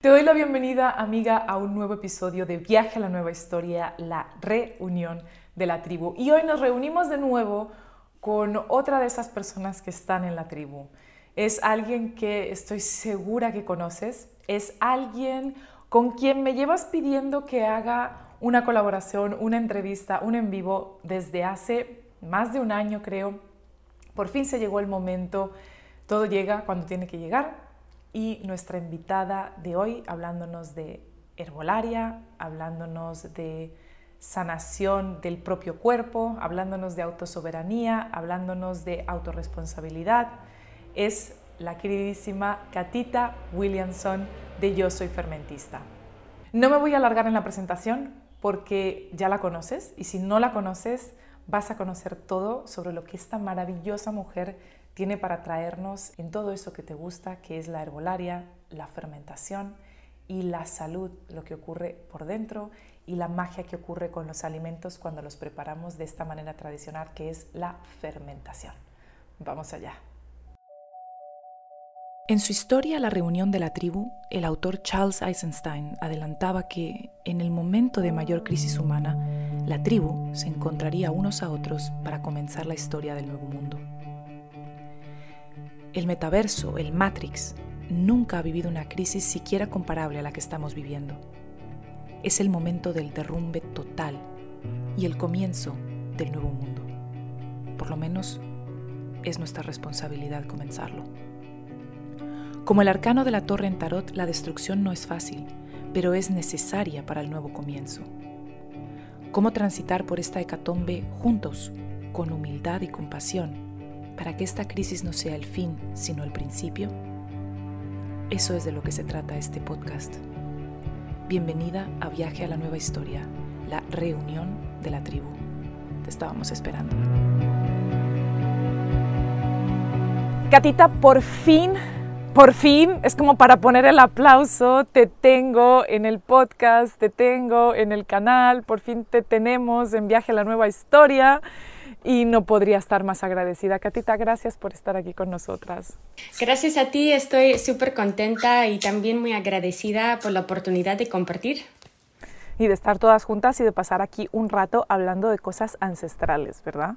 Te doy la bienvenida, amiga, a un nuevo episodio de Viaje a la Nueva Historia, la reunión de la tribu. Y hoy nos reunimos de nuevo con otra de esas personas que están en la tribu. Es alguien que estoy segura que conoces, es alguien con quien me llevas pidiendo que haga una colaboración, una entrevista, un en vivo desde hace más de un año creo. Por fin se llegó el momento, todo llega cuando tiene que llegar y nuestra invitada de hoy hablándonos de herbolaria, hablándonos de sanación del propio cuerpo, hablándonos de autosoberanía, hablándonos de autorresponsabilidad, es la queridísima Catita Williamson de Yo Soy Fermentista. No me voy a alargar en la presentación porque ya la conoces y si no la conoces vas a conocer todo sobre lo que esta maravillosa mujer tiene para traernos en todo eso que te gusta, que es la herbolaria, la fermentación y la salud, lo que ocurre por dentro y la magia que ocurre con los alimentos cuando los preparamos de esta manera tradicional, que es la fermentación. Vamos allá. En su historia La reunión de la tribu, el autor Charles Eisenstein adelantaba que en el momento de mayor crisis humana, la tribu se encontraría unos a otros para comenzar la historia del nuevo mundo. El metaverso, el Matrix, nunca ha vivido una crisis siquiera comparable a la que estamos viviendo. Es el momento del derrumbe total y el comienzo del nuevo mundo. Por lo menos es nuestra responsabilidad comenzarlo. Como el arcano de la torre en tarot, la destrucción no es fácil, pero es necesaria para el nuevo comienzo. ¿Cómo transitar por esta hecatombe juntos, con humildad y compasión? Para que esta crisis no sea el fin, sino el principio? Eso es de lo que se trata este podcast. Bienvenida a Viaje a la Nueva Historia, la reunión de la tribu. Te estábamos esperando. Gatita, por fin, por fin, es como para poner el aplauso, te tengo en el podcast, te tengo en el canal, por fin te tenemos en Viaje a la Nueva Historia y no podría estar más agradecida. Catita, gracias por estar aquí con nosotras. Gracias a ti, estoy súper contenta y también muy agradecida por la oportunidad de compartir. Y de estar todas juntas y de pasar aquí un rato hablando de cosas ancestrales, ¿verdad?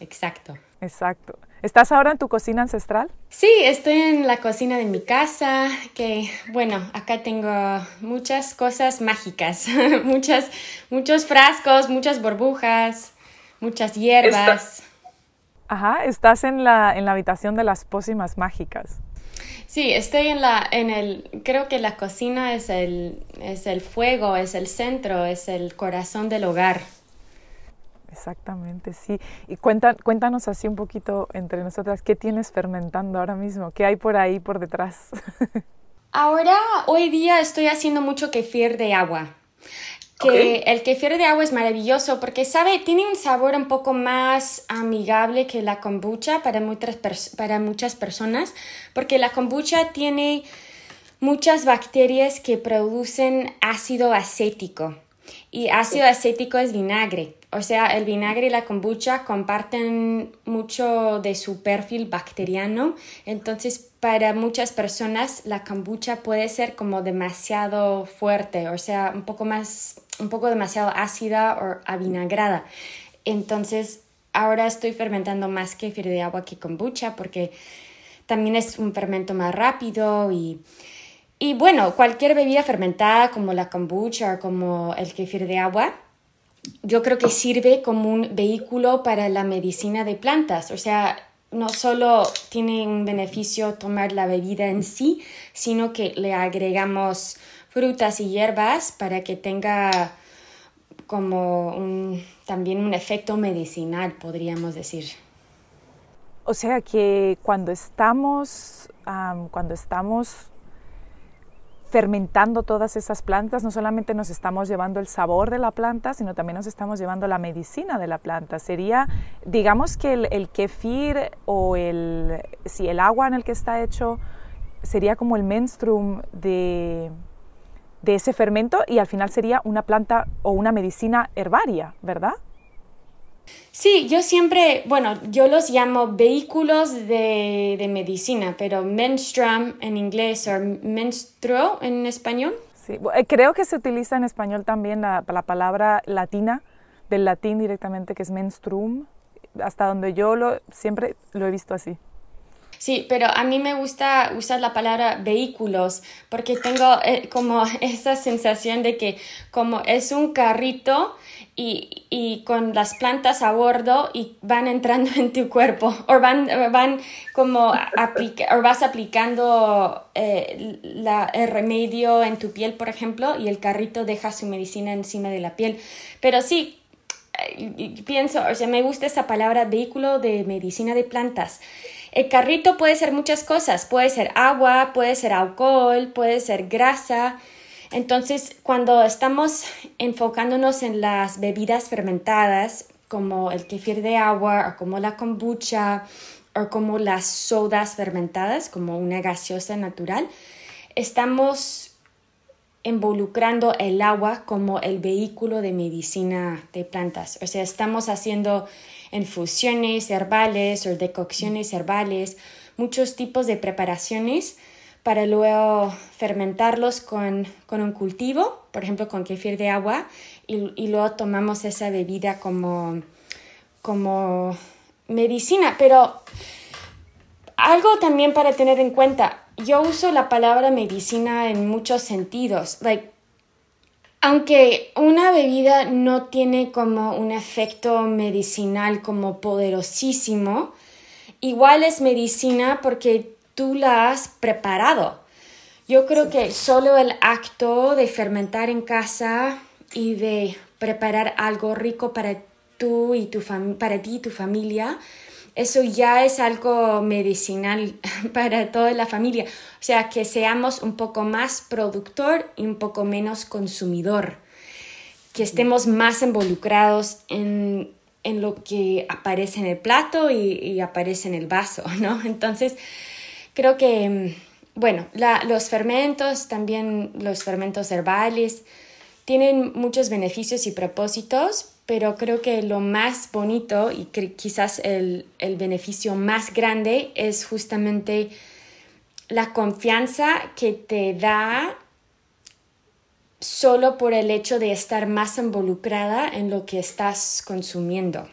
Exacto. Exacto. ¿Estás ahora en tu cocina ancestral? Sí, estoy en la cocina de mi casa, que bueno, acá tengo muchas cosas mágicas, muchas, muchos frascos, muchas burbujas, muchas hierbas. Ajá, estás en la, en la habitación de las pócimas mágicas. Sí, estoy en la, en el, creo que la cocina es el, es el fuego, es el centro, es el corazón del hogar. Exactamente, sí. Y cuenta, cuéntanos así un poquito entre nosotras, ¿qué tienes fermentando ahora mismo? ¿Qué hay por ahí, por detrás? ahora, hoy día estoy haciendo mucho kefir de agua que el kefir de agua es maravilloso porque sabe, tiene un sabor un poco más amigable que la kombucha para muchas, para muchas personas, porque la kombucha tiene muchas bacterias que producen ácido acético y ácido acético es vinagre. O sea, el vinagre y la kombucha comparten mucho de su perfil bacteriano. Entonces, para muchas personas, la kombucha puede ser como demasiado fuerte, o sea, un poco más, un poco demasiado ácida o avinagrada. Entonces, ahora estoy fermentando más kefir de agua que kombucha porque también es un fermento más rápido y y bueno, cualquier bebida fermentada como la kombucha o como el kefir de agua, yo creo que sirve como un vehículo para la medicina de plantas. O sea, no solo tiene un beneficio tomar la bebida en sí, sino que le agregamos frutas y hierbas para que tenga como también un efecto medicinal, podríamos decir. O sea que cuando estamos, cuando estamos fermentando todas esas plantas, no solamente nos estamos llevando el sabor de la planta, sino también nos estamos llevando la medicina de la planta. Sería, digamos que el, kefir o el, si el agua en el que está hecho sería como el menstruum de, de ese fermento y al final sería una planta o una medicina herbaria, ¿verdad? Sí, yo siempre, bueno, yo los llamo vehículos de, de medicina, pero menstruum en inglés o menstruo en español. Sí, eh, creo que se utiliza en español también la, la palabra latina, del latín directamente, que es menstruum. Hasta donde yo lo, siempre lo he visto así. Sí, pero a mí me gusta usar la palabra vehículos porque tengo eh, como esa sensación de que como es un carrito y, con las plantas a bordo y van entrando en tu cuerpo o van, van como aplica, o vas aplicando eh, el remedio en tu piel, por ejemplo, y el carrito deja su medicina encima de la piel. Pero sí, eh, pienso, o sea, me gusta esa palabra vehículo de medicina de plantas. El carrito puede ser muchas cosas, puede ser agua, puede ser alcohol, puede ser grasa. Entonces, cuando estamos enfocándonos en las bebidas fermentadas, como el kefir de agua o como la kombucha o como las sodas fermentadas, como una gaseosa natural, estamos involucrando el agua como el vehículo de medicina de plantas. O sea, estamos haciendo infusiones herbales o decocciones herbales, muchos tipos de preparaciones para luego fermentarlos con, un cultivo, por ejemplo con kefir de agua, y, luego tomamos esa bebida como, como medicina. Pero algo también para tener en cuenta, yo uso la palabra medicina en muchos sentidos. Like, aunque una bebida no tiene como un efecto medicinal como poderosísimo, igual es medicina porque tú la has preparado. Yo creo que solo el acto de fermentar en casa y de preparar algo rico para tú y tu para ti y tu familia eso ya es algo medicinal para toda la familia. O sea, que seamos un poco más productor y un poco menos consumidor. Que estemos más involucrados en, lo que aparece en el plato y, aparece en el vaso, ¿no? Entonces, creo que, mm, bueno, los fermentos, también los fermentos herbales, tienen muchos beneficios y propósitos, pero creo que lo más bonito y quizás el, beneficio más grande es justamente la confianza que te da solo por el hecho de estar más involucrada en lo que estás consumiendo.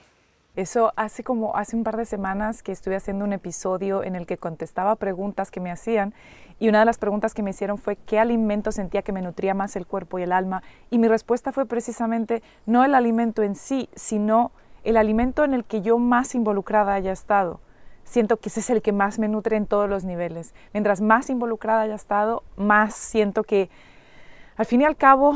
Eso hace como hace un par de semanas que estuve haciendo un episodio en el que contestaba preguntas que me hacían y una de las preguntas que me hicieron fue qué alimento sentía que me nutría más el cuerpo y el alma y mi respuesta fue precisamente no el alimento en sí, sino el alimento en el que yo más involucrada haya estado. Siento que ese es el que más me nutre en todos los niveles. Mientras más involucrada haya estado, más siento que al fin y al cabo,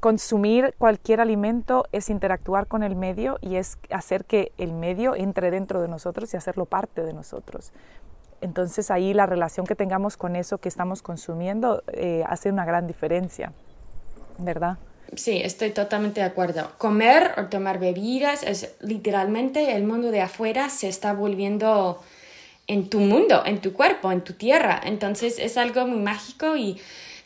consumir cualquier alimento es interactuar con el medio y es hacer que el medio entre dentro de nosotros y hacerlo parte de nosotros. Entonces ahí la relación que tengamos con eso que estamos consumiendo eh, hace una gran diferencia, ¿verdad? Sí, estoy totalmente de acuerdo. Comer o tomar bebidas es literalmente el mundo de afuera se está volviendo en tu mundo, en tu cuerpo, en tu tierra. Entonces es algo muy mágico y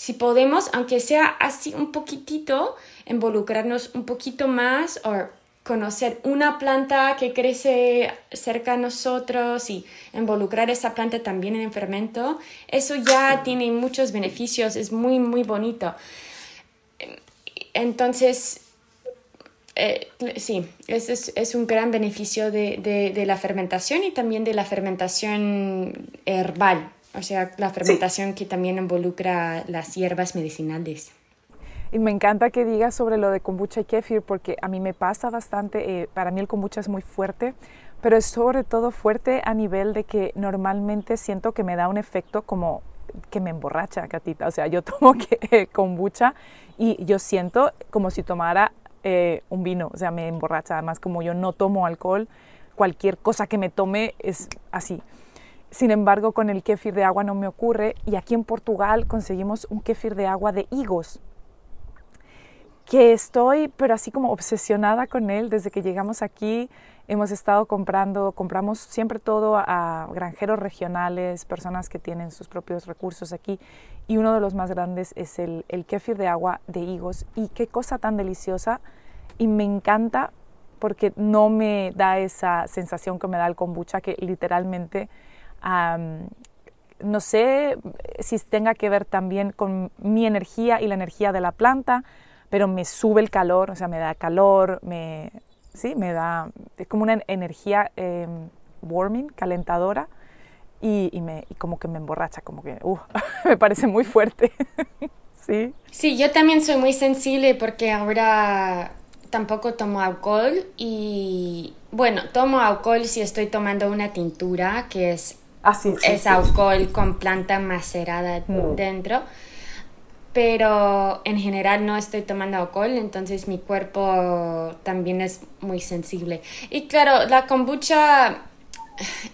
si podemos, aunque sea así un poquitito, involucrarnos un poquito más o conocer una planta que crece cerca a nosotros y involucrar esa planta también en el fermento, eso ya tiene muchos beneficios, es muy, muy bonito. Entonces, eh, sí, ese es, es, un gran beneficio de, de, de, la fermentación y también de la fermentación herbal. O sea, la fermentación que también involucra las hierbas medicinales. Y me encanta que digas sobre lo de kombucha y kefir porque a mí me pasa bastante, eh, para mí el kombucha es muy fuerte, pero es sobre todo fuerte a nivel de que normalmente siento que me da un efecto como que me emborracha, Catita. O sea, yo tomo que, kombucha y yo siento como si tomara eh, un vino, o sea, me emborracha. Además, como yo no tomo alcohol, cualquier cosa que me tome es así. Sin embargo, con el kéfir de agua no me ocurre y aquí en Portugal conseguimos un kéfir de agua de higos que estoy, pero así como obsesionada con él desde que llegamos aquí. Hemos estado comprando, compramos siempre todo a granjeros regionales, personas que tienen sus propios recursos aquí. Y uno de los más grandes es el, el kéfir de agua de higos. Y qué cosa tan deliciosa. Y me encanta porque no me da esa sensación que me da el kombucha, que literalmente, no sé si tenga que ver también con mi energía y la energía de la planta, pero me sube el calor, o sea, me da calor, me, sí, me da, es como una energía em, warming, calentadora, y, me, como que me emborracha, como que, uh, me parece muy fuerte. sí. Sí, yo también soy muy sensible porque ahora tampoco tomo alcohol y, bueno, tomo alcohol si estoy tomando una tintura que es, ah, es alcohol con planta macerada mm. dentro pero en general no estoy tomando alcohol, entonces mi cuerpo también es muy sensible. Y claro, la kombucha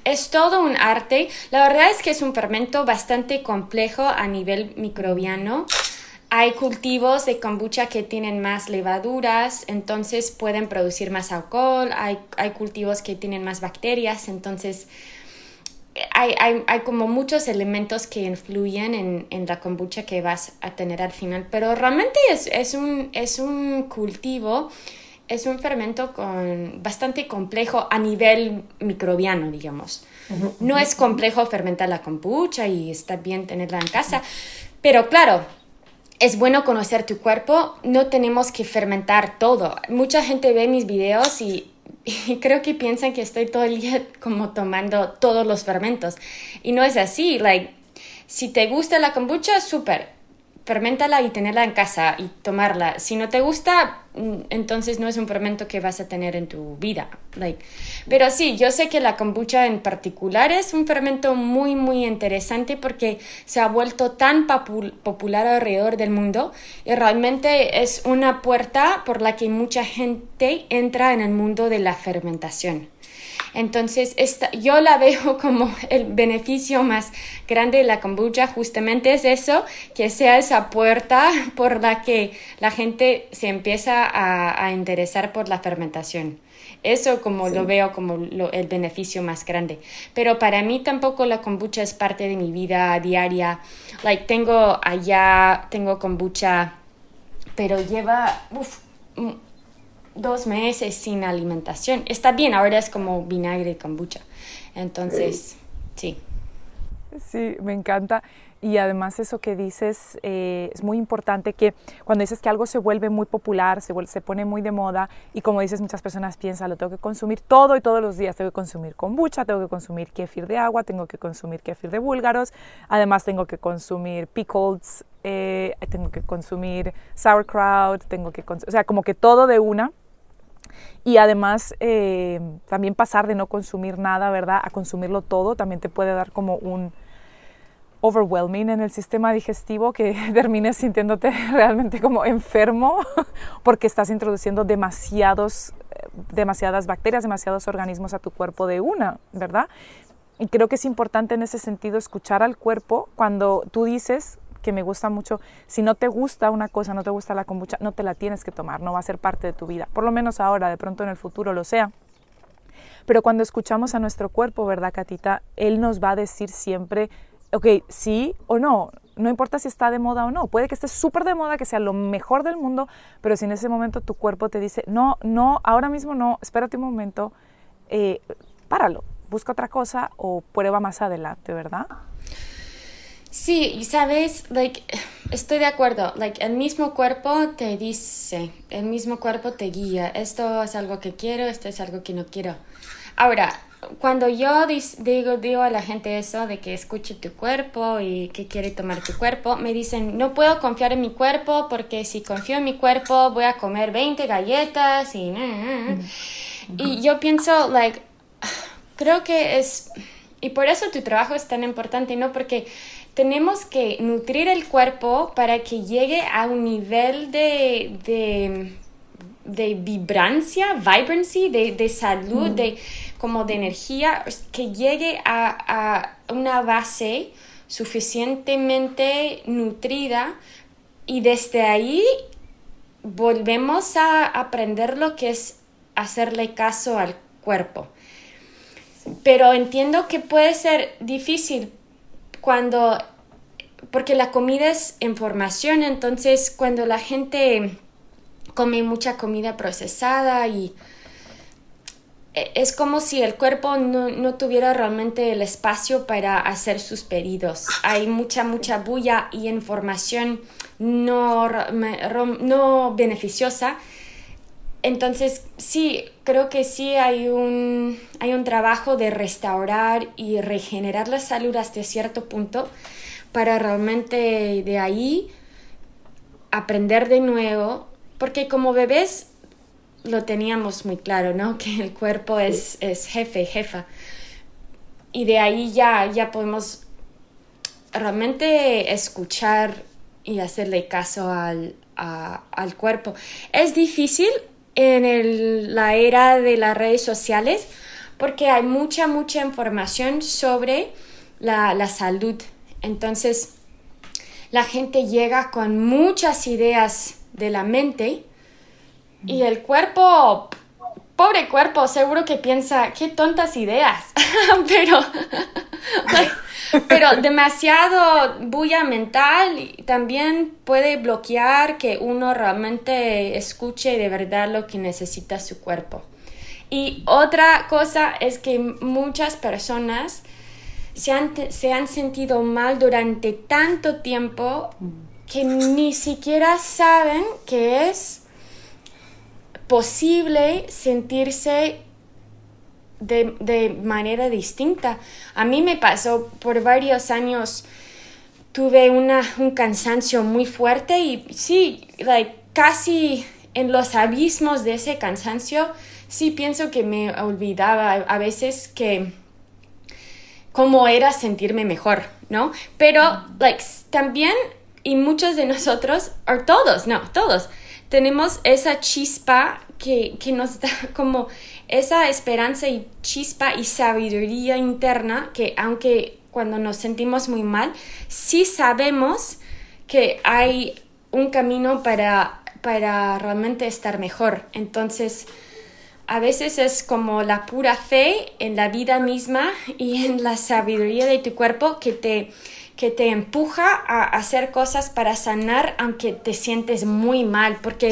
es todo un arte. La verdad es que es un fermento bastante complejo a nivel microbiano. Hay cultivos de kombucha que tienen más levaduras, entonces pueden producir más alcohol. Hay, hay cultivos que tienen más bacterias, entonces hay, hay, hay, como muchos elementos que influyen en, en, la kombucha que vas a tener al final, pero realmente es, es, un, es un cultivo, es un fermento con, bastante complejo a nivel microbiano, digamos. No es complejo fermentar la kombucha y está bien tenerla en casa, pero claro, es bueno conocer tu cuerpo, no tenemos que fermentar todo. Mucha gente ve mis videos y y creo que piensan que estoy todo el día como tomando todos los fermentos. Y no es así. Like, si te gusta la kombucha, súper fermentala y tenerla en casa y tomarla. Si no te gusta, mm, entonces no es un fermento que vas a tener en tu vida. Like. Pero sí, yo sé que la kombucha en particular es un fermento muy, muy interesante porque se ha vuelto tan popular alrededor del mundo y realmente es una puerta por la que mucha gente entra en el mundo de la fermentación. Entonces, esta, yo la veo como el beneficio más grande de la kombucha, justamente es eso, que sea esa puerta por la que la gente se empieza a, interesar por la fermentación. Eso como lo veo como el beneficio más grande. Pero para mí tampoco la kombucha es parte de mi vida diaria. Like tengo allá, tengo kombucha, pero lleva dos meses sin alimentación. Está bien, ahora es como vinagre y kombucha. Entonces, sí. Sí, me encanta. Y además eso que dices eh, es muy importante que cuando dices que algo se vuelve muy popular, se, se pone muy de moda y como dices muchas personas piensan, lo tengo que consumir todo y todos los días, tengo que consumir kombucha, tengo que consumir kefir de agua, tengo que consumir kefir de búlgaros, además tengo que consumir pickles, eh, tengo que consumir sauerkraut, tengo que o sea, como que todo de una y además eh, también pasar de no consumir nada, ¿verdad? A consumirlo todo también te puede dar como un overwhelming en el sistema digestivo que termines sintiéndote realmente como enfermo porque estás introduciendo demasiados, eh, demasiadas bacterias, demasiados organismos a tu cuerpo de una, ¿verdad? Y creo que es importante en ese sentido escuchar al cuerpo cuando tú dices, que me gusta mucho, si no te gusta una cosa, no te gusta la kombucha, no te la tienes que tomar, no va a ser parte de tu vida, por lo menos ahora, de pronto en el futuro lo sea. Pero cuando escuchamos a nuestro cuerpo, ¿verdad, Catita? Él nos va a decir siempre, ok, sí o no, no importa si está de moda o no, puede que esté súper de moda, que sea lo mejor del mundo, pero si en ese momento tu cuerpo te dice, no, no, ahora mismo no, espérate un momento, eh, páralo, busca otra cosa o prueba más adelante, ¿verdad? Sí, y sabes, like, estoy de acuerdo, like, el mismo cuerpo te dice, el mismo cuerpo te guía, esto es algo que quiero, esto es algo que no quiero. Ahora, cuando yo digo, digo a la gente eso de que escuche tu cuerpo y que quiere tomar tu cuerpo, me dicen, no puedo confiar en mi cuerpo porque si confío en mi cuerpo voy a comer 20 galletas y... Y yo pienso, like, creo que es... Y por eso tu trabajo es tan importante, ¿no? Porque tenemos que nutrir el cuerpo para que llegue a un nivel de, de, de vibrancia, vibrancy, de, de salud, de, como de energía, que llegue a, a una base suficientemente nutrida y desde ahí volvemos a aprender lo que es hacerle caso al cuerpo. Pero entiendo que puede ser difícil cuando, porque la comida es información, entonces cuando la gente come mucha comida procesada y e, es como si el cuerpo no, tuviera realmente el espacio para hacer sus pedidos. Hay mucha, mucha bulla y información no, no beneficiosa. Entonces, sí, creo que sí hay un, hay un trabajo de restaurar y regenerar la salud hasta cierto punto para realmente de ahí aprender de nuevo, porque como bebés lo teníamos muy claro, ¿no? Que el cuerpo es, es jefe, jefa. Y de ahí ya, ya podemos realmente escuchar y hacerle caso al, al cuerpo. Es difícil en la era de las redes sociales porque hay mucha, mucha información sobre la, la salud. Entonces, la gente llega con muchas ideas de la mente y el cuerpo, pobre cuerpo, seguro que piensa, qué tontas ideas, pero, pero demasiado bulla mental también puede bloquear que uno realmente escuche de verdad lo que necesita su cuerpo. Y otra cosa es que muchas personas se han, se han sentido mal durante tanto tiempo que ni siquiera saben que es posible sentirse de, manera distinta. A mí me pasó por varios años, tuve una, un cansancio muy fuerte y sí, casi en los abismos de ese cansancio, sí pienso que me olvidaba a veces que cómo era sentirme mejor, ¿no? Pero, like, también, y muchos de nosotros, o todos, no, todos, tenemos esa chispa que, nos da como esa esperanza y chispa y sabiduría interna que aunque cuando nos sentimos muy mal, sí sabemos que hay un camino para, para realmente estar mejor. Entonces, a veces es como la pura fe en la vida misma y en la sabiduría de tu cuerpo que te que te empuja a hacer cosas para sanar aunque te sientes muy mal, porque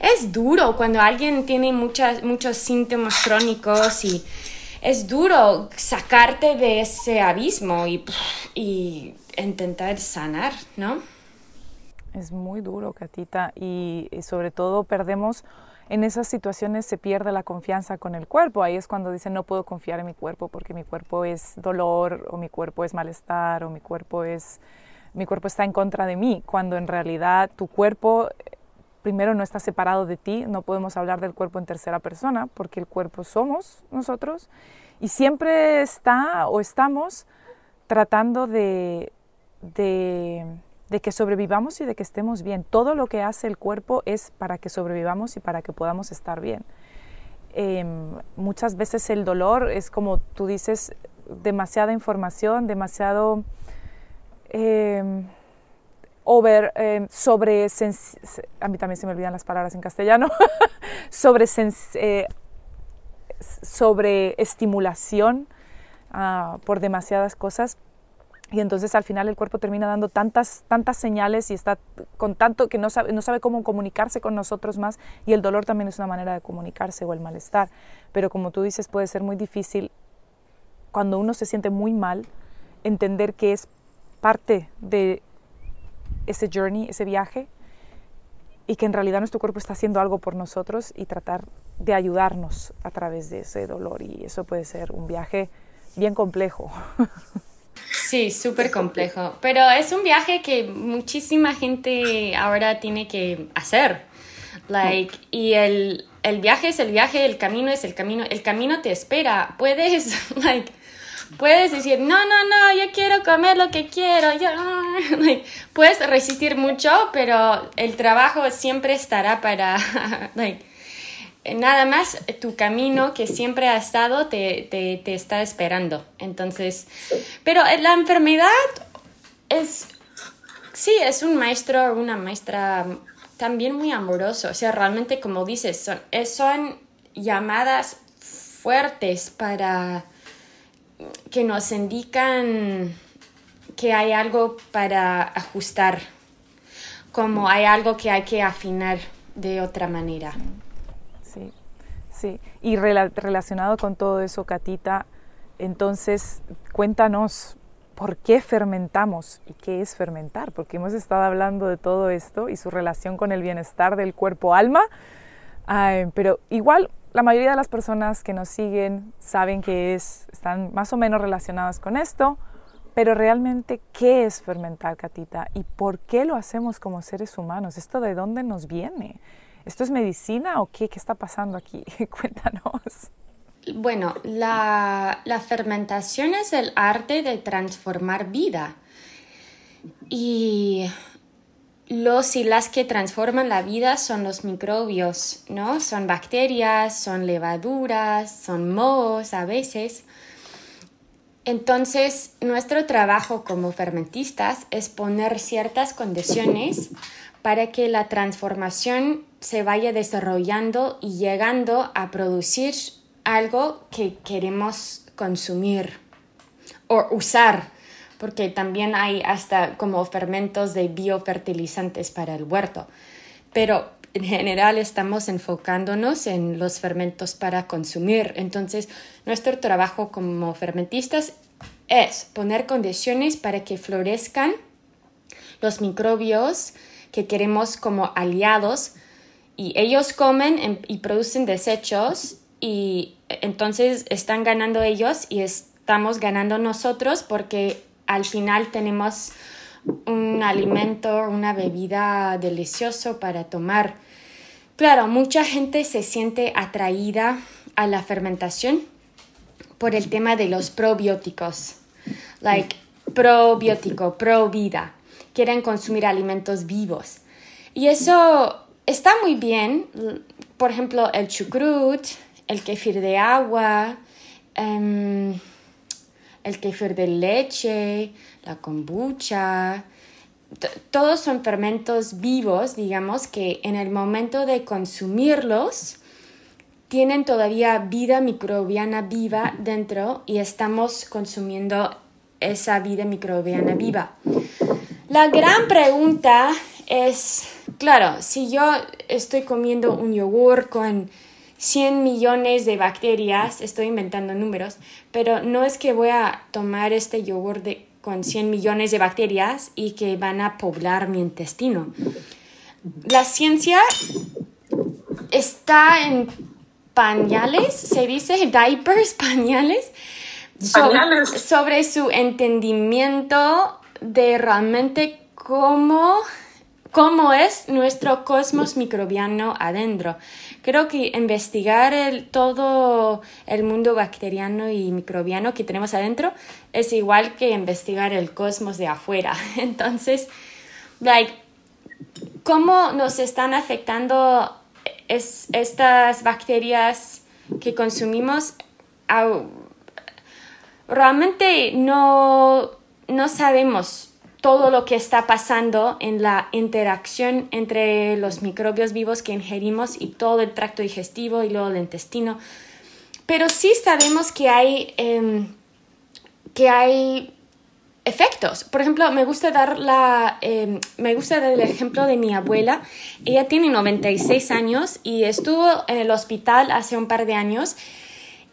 es duro cuando alguien tiene muchas, muchos síntomas crónicos y es duro sacarte de ese abismo y, intentar sanar, ¿no? Es muy duro, Catita, y sobre todo perdemos en esas situaciones se pierde la confianza con el cuerpo. Ahí es cuando dicen no puedo confiar en mi cuerpo porque mi cuerpo es dolor o mi cuerpo es malestar o mi cuerpo es mi cuerpo está en contra de mí, cuando en realidad tu cuerpo primero no está separado de ti, no podemos hablar del cuerpo en tercera persona porque el cuerpo somos nosotros y siempre está o estamos tratando de, de de que sobrevivamos y de que estemos bien. Todo lo que hace el cuerpo es para que sobrevivamos y para que podamos estar bien. Em, muchas veces el dolor es como tú dices, demasiada información, demasiado em, over, em, sobre, a mí también se me olvidan las palabras en castellano, sobre, eh, sobre estimulación ah, por demasiadas cosas y entonces al final el cuerpo termina dando tantas, tantas señales y está con tanto que no sabe, no sabe cómo comunicarse con nosotros más y el dolor también es una manera de comunicarse o el malestar. Pero como tú dices, puede ser muy difícil cuando uno se siente muy mal entender que es parte de ese journey, ese viaje y que en realidad nuestro cuerpo está haciendo algo por nosotros y tratar de ayudarnos a través de ese dolor y eso puede ser un viaje bien complejo. Sí, súper complejo. Pero es un viaje que muchísima gente ahora tiene que hacer. Like, y el, el viaje es el viaje, el camino es el camino, el camino te espera. Puedes, like, puedes decir, no, no, no, yo quiero comer lo que quiero. Yo, like, puedes resistir mucho, pero el trabajo siempre estará para, like, nada más tu camino que siempre ha estado te, te, está esperando. Entonces, pero la enfermedad es, sí, es un maestro una maestra también muy amoroso. O sea, realmente, como dices, son, son llamadas fuertes para que nos indican que hay algo para ajustar, como hay algo que hay que afinar de otra manera. Y relacionado con todo eso, Catita, entonces cuéntanos por qué fermentamos y qué es fermentar, porque hemos estado hablando de todo esto y su relación con el bienestar del cuerpo-alma, pero igual la mayoría de las personas que nos siguen saben que es, están más o menos relacionadas con esto, pero realmente, ¿qué es fermentar, Catita? ¿Y por qué lo hacemos como seres humanos? ¿Esto de dónde nos viene? ¿Esto es medicina o qué? ¿Qué está pasando aquí? Cuéntanos. Bueno, la, fermentación es el arte de transformar vida. Y los y las que transforman la vida son los microbios, ¿no? Son bacterias, son levaduras, son mohos a veces. Entonces, nuestro trabajo como fermentistas es poner ciertas condiciones para que la transformación se vaya desarrollando y llegando a producir algo que queremos consumir o usar, porque también hay hasta como fermentos de biofertilizantes para el huerto. Pero en general estamos enfocándonos en los fermentos para consumir. Entonces, nuestro trabajo como fermentistas es poner condiciones para que florezcan los microbios que queremos como aliados y ellos comen y producen desechos y entonces están ganando ellos y estamos ganando nosotros porque al final tenemos un alimento, una bebida delicioso para tomar. Claro, mucha gente se siente atraída a la fermentación por el tema de los probióticos, like probiótico, pro vida. Quieren consumir alimentos vivos. Y eso está muy bien. Por ejemplo, el chucrut, el kefir de agua, em, el kefir de leche, la kombucha. Todos son fermentos vivos, digamos, que en el momento de consumirlos tienen todavía vida microbiana viva dentro y estamos consumiendo esa vida microbiana viva. La gran pregunta es, claro, si yo estoy comiendo un yogur con 100 millones de bacterias, estoy inventando números, pero no es que voy a tomar este yogur con 100 millones de bacterias y que van a poblar mi intestino. La ciencia está en pañales, se dice diapers, pañales, sobre su entendimiento de realmente cómo cómo es nuestro cosmos microbiano adentro. Creo que investigar el, todo el mundo bacteriano y microbiano que tenemos adentro es igual que investigar el cosmos de afuera. Entonces, like, ¿cómo nos están afectando estas bacterias que consumimos? realmente no, no sabemos todo lo que está pasando en la interacción entre los microbios vivos que ingerimos y todo el tracto digestivo y luego el intestino. Pero sí sabemos que hay, em, que hay efectos. Por ejemplo, me gusta dar la, em, me gusta dar el ejemplo de mi abuela. Ella tiene 96 años y estuvo en el hospital hace un par de años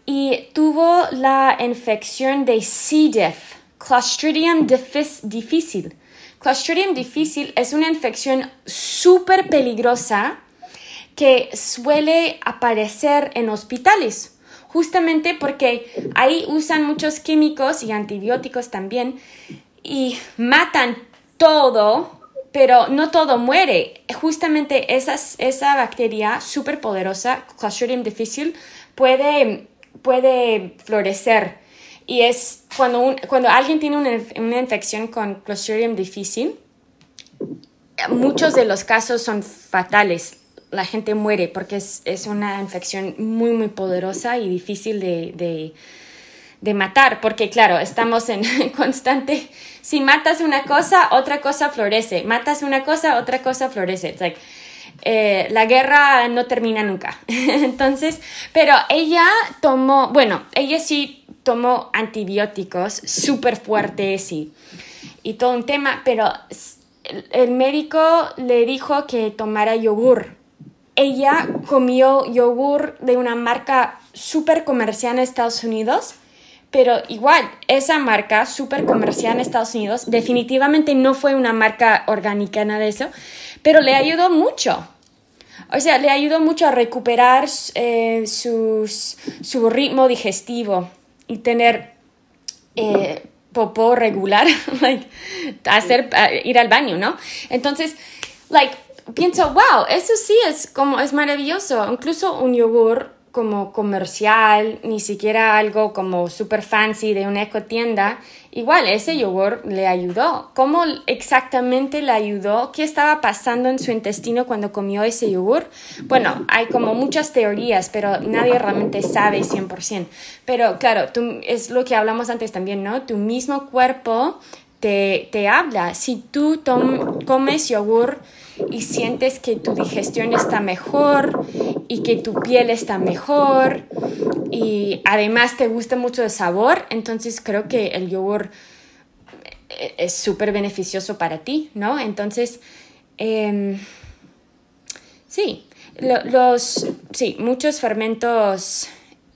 y tuvo la infección de C. diff Clostridium difficile. Clostridium difficile es una infección súper peligrosa que suele aparecer en hospitales, justamente porque ahí usan muchos químicos y antibióticos también y matan todo, pero no todo muere. Justamente esa bacteria súper poderosa, Clostridium difficile, puede, puede florecer y es cuando, cuando alguien tiene una, una, infección con Clostridium difícil, muchos de los casos son fatales. La gente muere porque es, es una infección muy, muy poderosa y difícil de, de, de matar. Porque, claro, estamos en constante. Si matas una cosa, otra cosa florece. Matas una cosa, otra cosa florece. Like, eh, la guerra no termina nunca. Entonces, pero ella tomó, bueno, ella sí tomó antibióticos súper fuertes y, y todo un tema, pero el, médico le dijo que tomara yogur ella comió yogur de una marca súper comercial en Estados Unidos, pero igual, esa marca súper comercial en Estados Unidos definitivamente no fue una marca orgánica, nada de eso, pero le ayudó mucho. O sea, le ayudó mucho a recuperar eh, su ritmo digestivo y tener eh, popó regular, like, hacer, ir al baño, ¿no? Entonces, like, pienso, wow, eso sí es como, es maravilloso. Incluso un yogur como comercial, ni siquiera algo como super fancy de una ecotienda, igual ese yogur le ayudó. ¿Cómo exactamente le ayudó? ¿Qué estaba pasando en su intestino cuando comió ese yogur? Bueno, hay como muchas teorías, pero nadie realmente sabe 100%. Pero claro, tú, es lo que hablamos antes también, ¿no? Tu mismo cuerpo te, te habla. Si tú comes yogur, y sientes que tu digestión está mejor y que tu piel está mejor y además te gusta mucho el sabor, entonces creo que el yogur es súper beneficioso para ti, ¿no? Entonces, em, sí, los, sí, muchos fermentos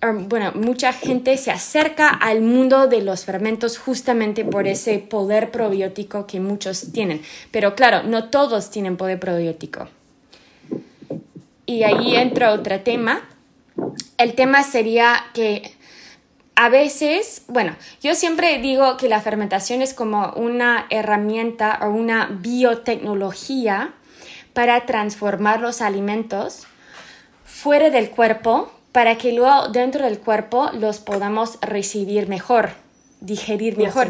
bueno, mucha gente se acerca al mundo de los fermentos justamente por ese poder probiótico que muchos tienen. Pero claro, no todos tienen poder probiótico. Y ahí entra otro tema. El tema sería que a veces, bueno, yo siempre digo que la fermentación es como una herramienta o una biotecnología para transformar los alimentos fuera del cuerpo para que luego dentro del cuerpo los podamos recibir mejor, digerir mejor.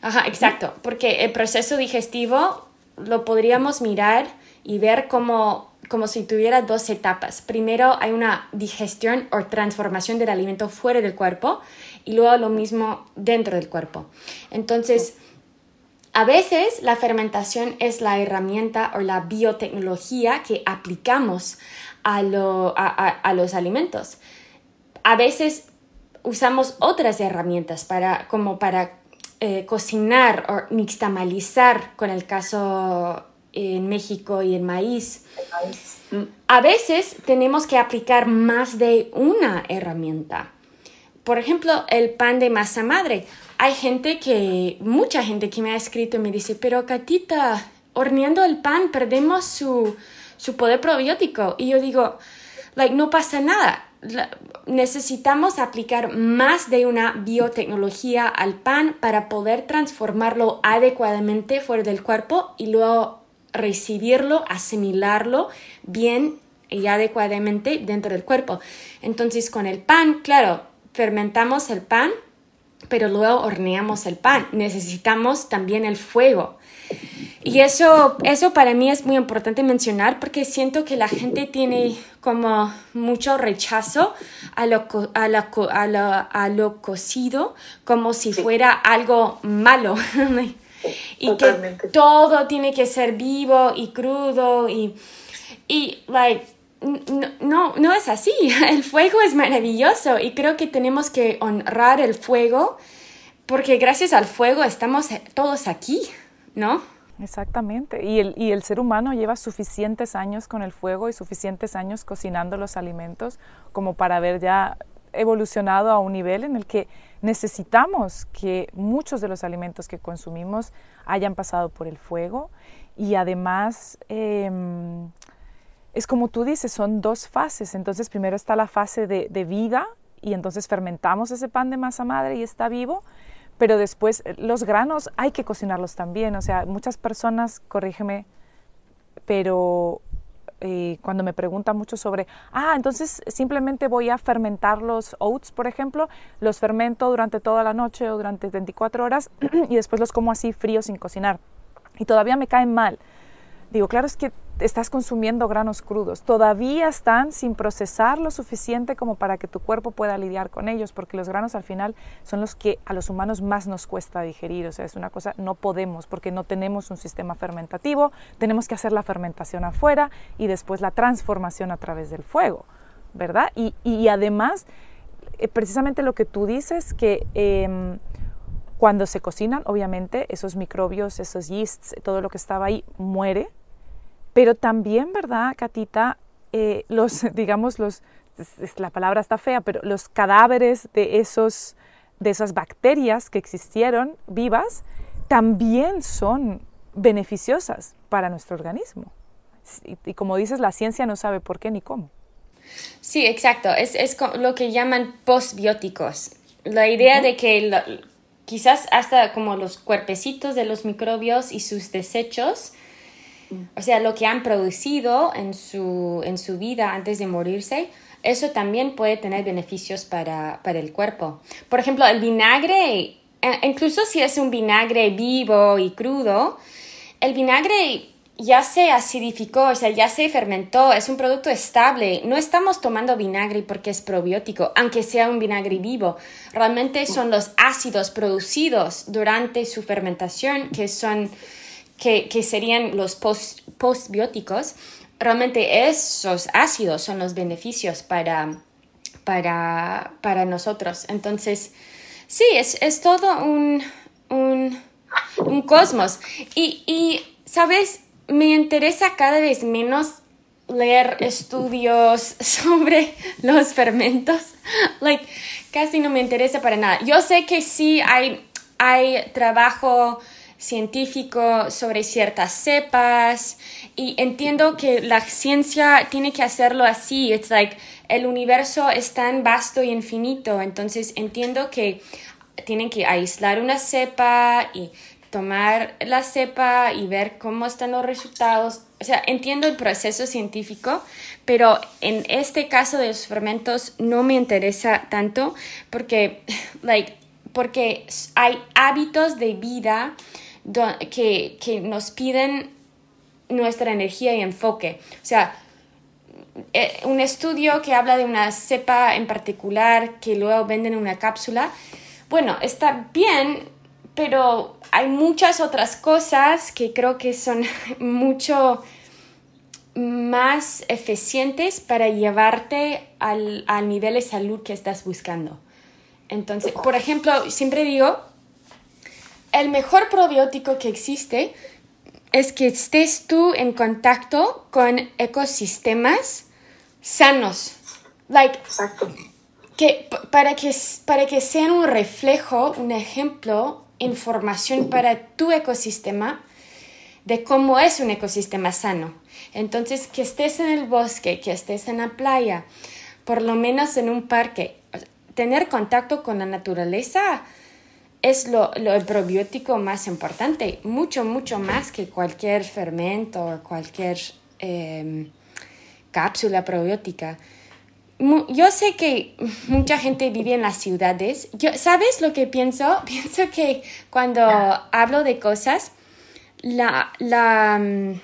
Ajá, exacto, porque el proceso digestivo lo podríamos mirar y ver como, como si tuviera dos etapas. Primero hay una digestión o transformación del alimento fuera del cuerpo y luego lo mismo dentro del cuerpo. Entonces, a veces la fermentación es la herramienta o la biotecnología que aplicamos a, los alimentos. A veces usamos otras herramientas para, como para eh, cocinar o mixtamalizar, con el caso en México y en maíz. A veces tenemos que aplicar más de una herramienta. Por ejemplo, el pan de masa madre. Hay gente que, mucha gente que me ha escrito y me dice, pero Catita, horneando el pan perdemos su, su poder probiótico. Y yo digo, like, no pasa nada. necesitamos aplicar más de una biotecnología al pan para poder transformarlo adecuadamente fuera del cuerpo y luego recibirlo, asimilarlo bien y adecuadamente dentro del cuerpo. Entonces con el pan, claro, fermentamos el pan, pero luego horneamos el pan. Necesitamos también el fuego. Y eso, eso para mí es muy importante mencionar porque siento que la gente tiene como mucho rechazo a lo, a lo, cocido como si fuera algo malo. y que todo tiene que ser vivo y crudo y, y like, no, no es así. El fuego es maravilloso y creo que tenemos que honrar el fuego porque gracias al fuego estamos todos aquí, ¿no? Exactamente. Y el, y el, ser humano lleva suficientes años con el fuego y suficientes años cocinando los alimentos como para haber ya evolucionado a un nivel en el que necesitamos que muchos de los alimentos que consumimos hayan pasado por el fuego y además em, es como tú dices, son dos fases. Entonces primero está la fase de, de vida y entonces fermentamos ese pan de masa madre y está vivo pero después eh, los granos hay que cocinarlos también. O sea, muchas personas, corrígeme, pero eh, cuando me preguntan mucho sobre, ah, entonces simplemente voy a fermentar los oats, por ejemplo, los fermento durante toda la noche o durante 24 horas y después los como así fríos sin cocinar. Y todavía me caen mal. Digo, claro, es que estás consumiendo granos crudos, todavía están sin procesar lo suficiente como para que tu cuerpo pueda lidiar con ellos, porque los granos al final son los que a los humanos más nos cuesta digerir, o sea, es una cosa, no podemos, porque no tenemos un sistema fermentativo, tenemos que hacer la fermentación afuera y después la transformación a través del fuego, ¿verdad? Y, además, eh, precisamente lo que tú dices, que... Em, cuando se cocinan, obviamente, esos microbios, esos yeasts, todo lo que estaba ahí muere, pero también, ¿verdad, Catita? eh, los, digamos, los, la palabra está fea, pero los cadáveres de, esos, de esas bacterias que existieron vivas también son beneficiosas para nuestro organismo. Y, como dices, la ciencia no sabe por qué ni cómo. Sí, exacto. Es, es lo que llaman postbióticos. La idea de que quizás hasta como los cuerpecitos de los microbios y sus desechos, o sea, lo que han producido en su, en su vida antes de morirse, eso también puede tener beneficios para, para el cuerpo. Por ejemplo, el vinagre, eh, incluso si es un vinagre vivo y crudo, el vinagre ya se acidificó, o sea, ya se fermentó, es un producto estable. No estamos tomando vinagre porque es probiótico, aunque sea un vinagre vivo. Realmente son los ácidos producidos durante su fermentación que son que, serían los postbióticos. Realmente esos ácidos son los beneficios para, para, para nosotros. Entonces, sí, es, es todo un, un, un cosmos. Y, y, ¿sabes? me interesa cada vez menos leer estudios sobre los fermentos. Like, casi no me interesa para nada. Yo sé que sí hay, hay trabajo científico sobre ciertas cepas y entiendo que la ciencia tiene que hacerlo así. It's like el universo es tan vasto y infinito, entonces entiendo que tienen que aislar una cepa y tomar la cepa y ver cómo están los resultados. O sea, entiendo el proceso científico, pero en este caso de los fermentos no me interesa tanto porque, like, porque hay hábitos de vida que, que nos piden nuestra energía y enfoque. O sea, eh, un estudio que habla de una cepa en particular que luego venden en una cápsula, bueno, está bien, pero hay muchas otras cosas que creo que son mucho más eficientes para llevarte al, nivel de salud que estás buscando. Entonces, por ejemplo, siempre digo, el mejor probiótico que existe es que estés tú en contacto con ecosistemas sanos. Like, Que, para, que, para que sean un reflejo, un ejemplo información para tu ecosistema de cómo es un ecosistema sano. Entonces, que estés en el bosque, que estés en la playa, por lo menos en un parque, tener contacto con la naturaleza es lo, lo probiótico más importante, mucho, mucho más que cualquier fermento o cualquier em, cápsula probiótica yo sé que mucha gente vive en las ciudades. Yo, ¿Sabes lo que pienso? Pienso que cuando hablo de cosas, la, la mm,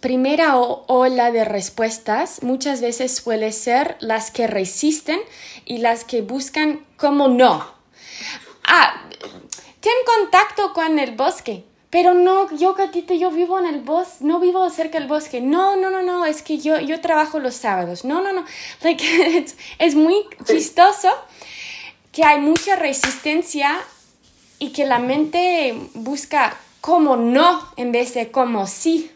primera ola de respuestas muchas veces suele ser las que resisten y las que buscan como no. Ah, ten contacto con el bosque. Pero no, yo gatito, yo vivo en el bosque, no vivo cerca del bosque. No, no, no, no, es que yo, yo trabajo los sábados. No, no, no. Like, es muy chistoso que hay mucha resistencia y que la mente busca como no en vez de como sí.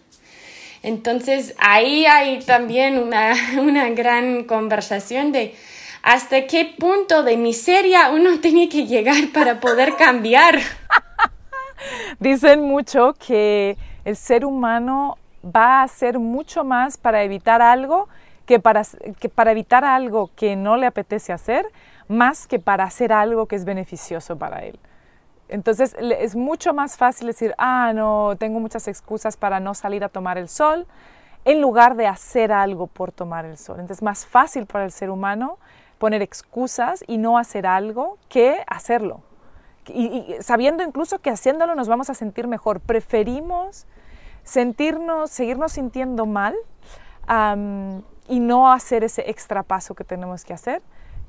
Entonces ahí hay también una, una gran conversación de hasta qué punto de miseria uno tiene que llegar para poder cambiar. Dicen mucho que el ser humano va a hacer mucho más para evitar algo que para, para evitar algo que no le apetece hacer, más que para hacer algo que es beneficioso para él. Entonces es mucho más fácil decir, ah, no, tengo muchas excusas para no salir a tomar el sol, en lugar de hacer algo por tomar el sol. Entonces es más fácil para el ser humano poner excusas y no hacer algo que hacerlo y, sabiendo incluso que haciéndolo nos vamos a sentir mejor. Preferimos sentirnos, seguirnos sintiendo mal y no hacer ese extra paso que tenemos que hacer,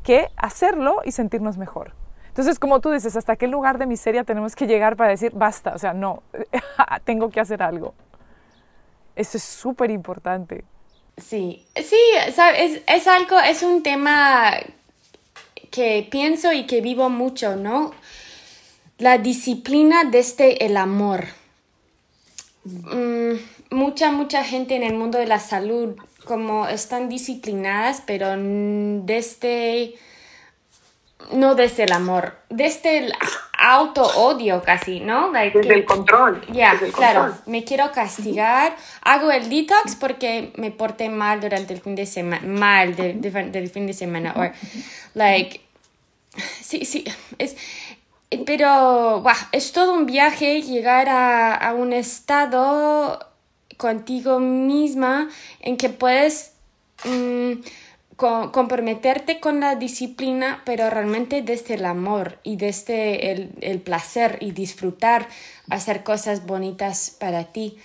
que hacerlo y sentirnos mejor. Entonces, como tú dices, ¿hasta qué lugar de miseria tenemos que llegar para decir, basta? O sea, no, tengo que hacer algo. Eso es súper importante. Sí, sí, es, es algo, es un tema que pienso y que vivo mucho, ¿no? la disciplina desde el amor. Mm, mucha, mucha gente en el mundo de la salud como están disciplinadas, pero desde, no desde el amor, desde el auto-odio casi, ¿no? desde el control. Ya, claro, me quiero castigar, hago el detox porque me porté mal durante el fin de semana, mal del fin de semana, like, sí, sí, es pero es todo un viaje llegar a, un estado contigo misma en que puedes comprometerte con la disciplina, pero realmente desde el amor y desde el, el, placer y disfrutar hacer cosas bonitas para ti.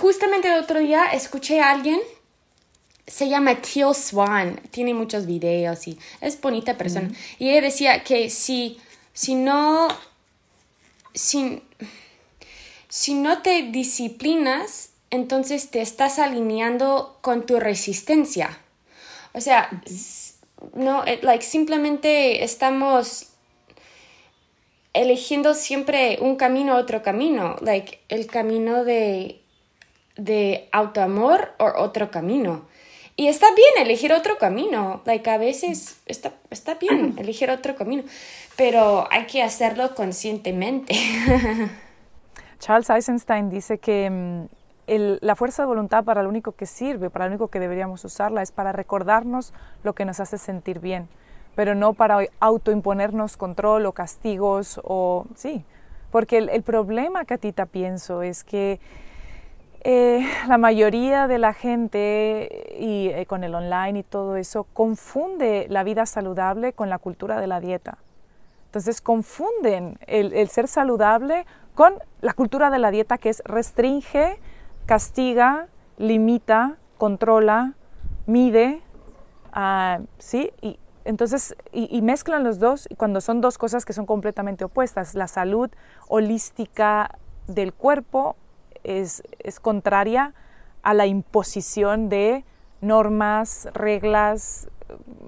Justamente el otro día escuché a alguien se llama Teal Swan, tiene muchos videos y es bonita persona. Y ella decía que si si no, si, no te disciplinas, entonces te estás alineando con tu resistencia. O sea, no, eh, like, simplemente estamos eligiendo siempre un camino, otro camino, like el camino de, de autoamor o otro camino. Y está bien elegir otro camino, like a veces está, está bien elegir otro camino, pero hay que hacerlo conscientemente. Charles Eisenstein dice que mm, la fuerza de voluntad para lo único que sirve, para lo único que deberíamos usarla, es para recordarnos lo que nos hace sentir bien, pero no para autoimponernos control o castigos o sí, porque el, el problema, Catita, pienso, es que eh, la mayoría de la gente y eh, con el online y todo eso confunde la vida saludable con la cultura de la dieta. Entonces confunden el, ser saludable con la cultura de la dieta que es restringe, castiga, limita, controla, mide, ah, ¿sí? Y entonces, y, mezclan los dos cuando son dos cosas que son completamente opuestas. La salud holística del cuerpo es, contraria a la imposición de normas, reglas,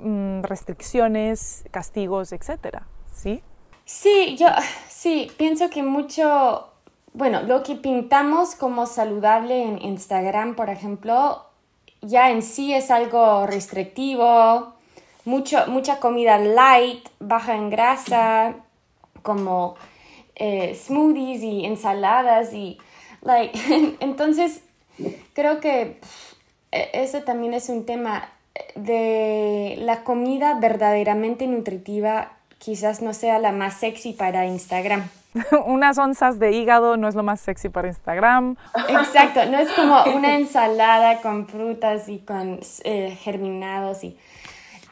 mm, restricciones, castigos, etcétera, ¿sí? Sí, yo sí, pienso que mucho, bueno, lo que pintamos como saludable en Instagram, por ejemplo, ya en sí es algo restrictivo, mucho, mucha comida light, baja en grasa, como eh, smoothies y ensaladas y Like, entonces, creo que e, ese también es un tema de la comida verdaderamente nutritiva quizás no sea la más sexy para Instagram. Unas onzas de hígado no es lo más sexy para Instagram. Exacto, no es como una ensalada con frutas y con eh, germinados y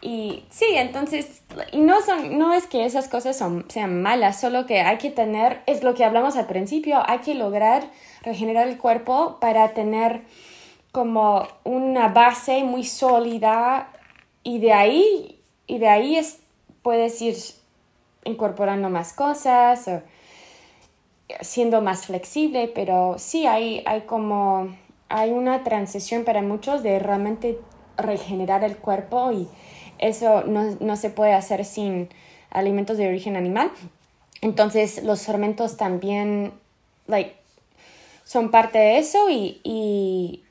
y sí, entonces, y no, son, no es que esas cosas son, sean malas, solo que hay que tener, es lo que hablamos al principio, hay que lograr regenerar el cuerpo para tener como una base muy sólida y de ahí, y de ahí es, puedes ir incorporando más cosas o siendo más flexible, pero sí hay, hay como, hay una transición para muchos de realmente regenerar el cuerpo y eso no, se puede hacer sin alimentos de origen animal. Entonces los fermentos también like, son parte de eso y, y,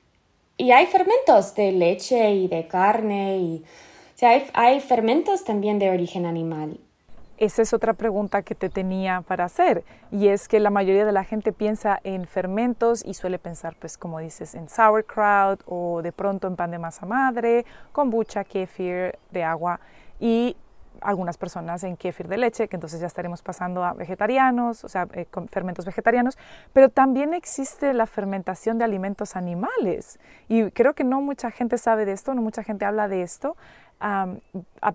hay fermentos de leche y de carne y hay, hay fermentos también de origen animal. Esa es otra pregunta que te tenía para hacer y es que la mayoría de la gente piensa en fermentos y suele pensar, pues como dices, en sauerkraut o de pronto en pan de masa madre, kombucha, kefir de agua y algunas personas en kefir de leche, que entonces ya estaremos pasando a vegetarianos, o sea, eh, con fermentos vegetarianos, pero también existe la fermentación de alimentos animales y creo que no mucha gente sabe de esto, no mucha gente habla de esto.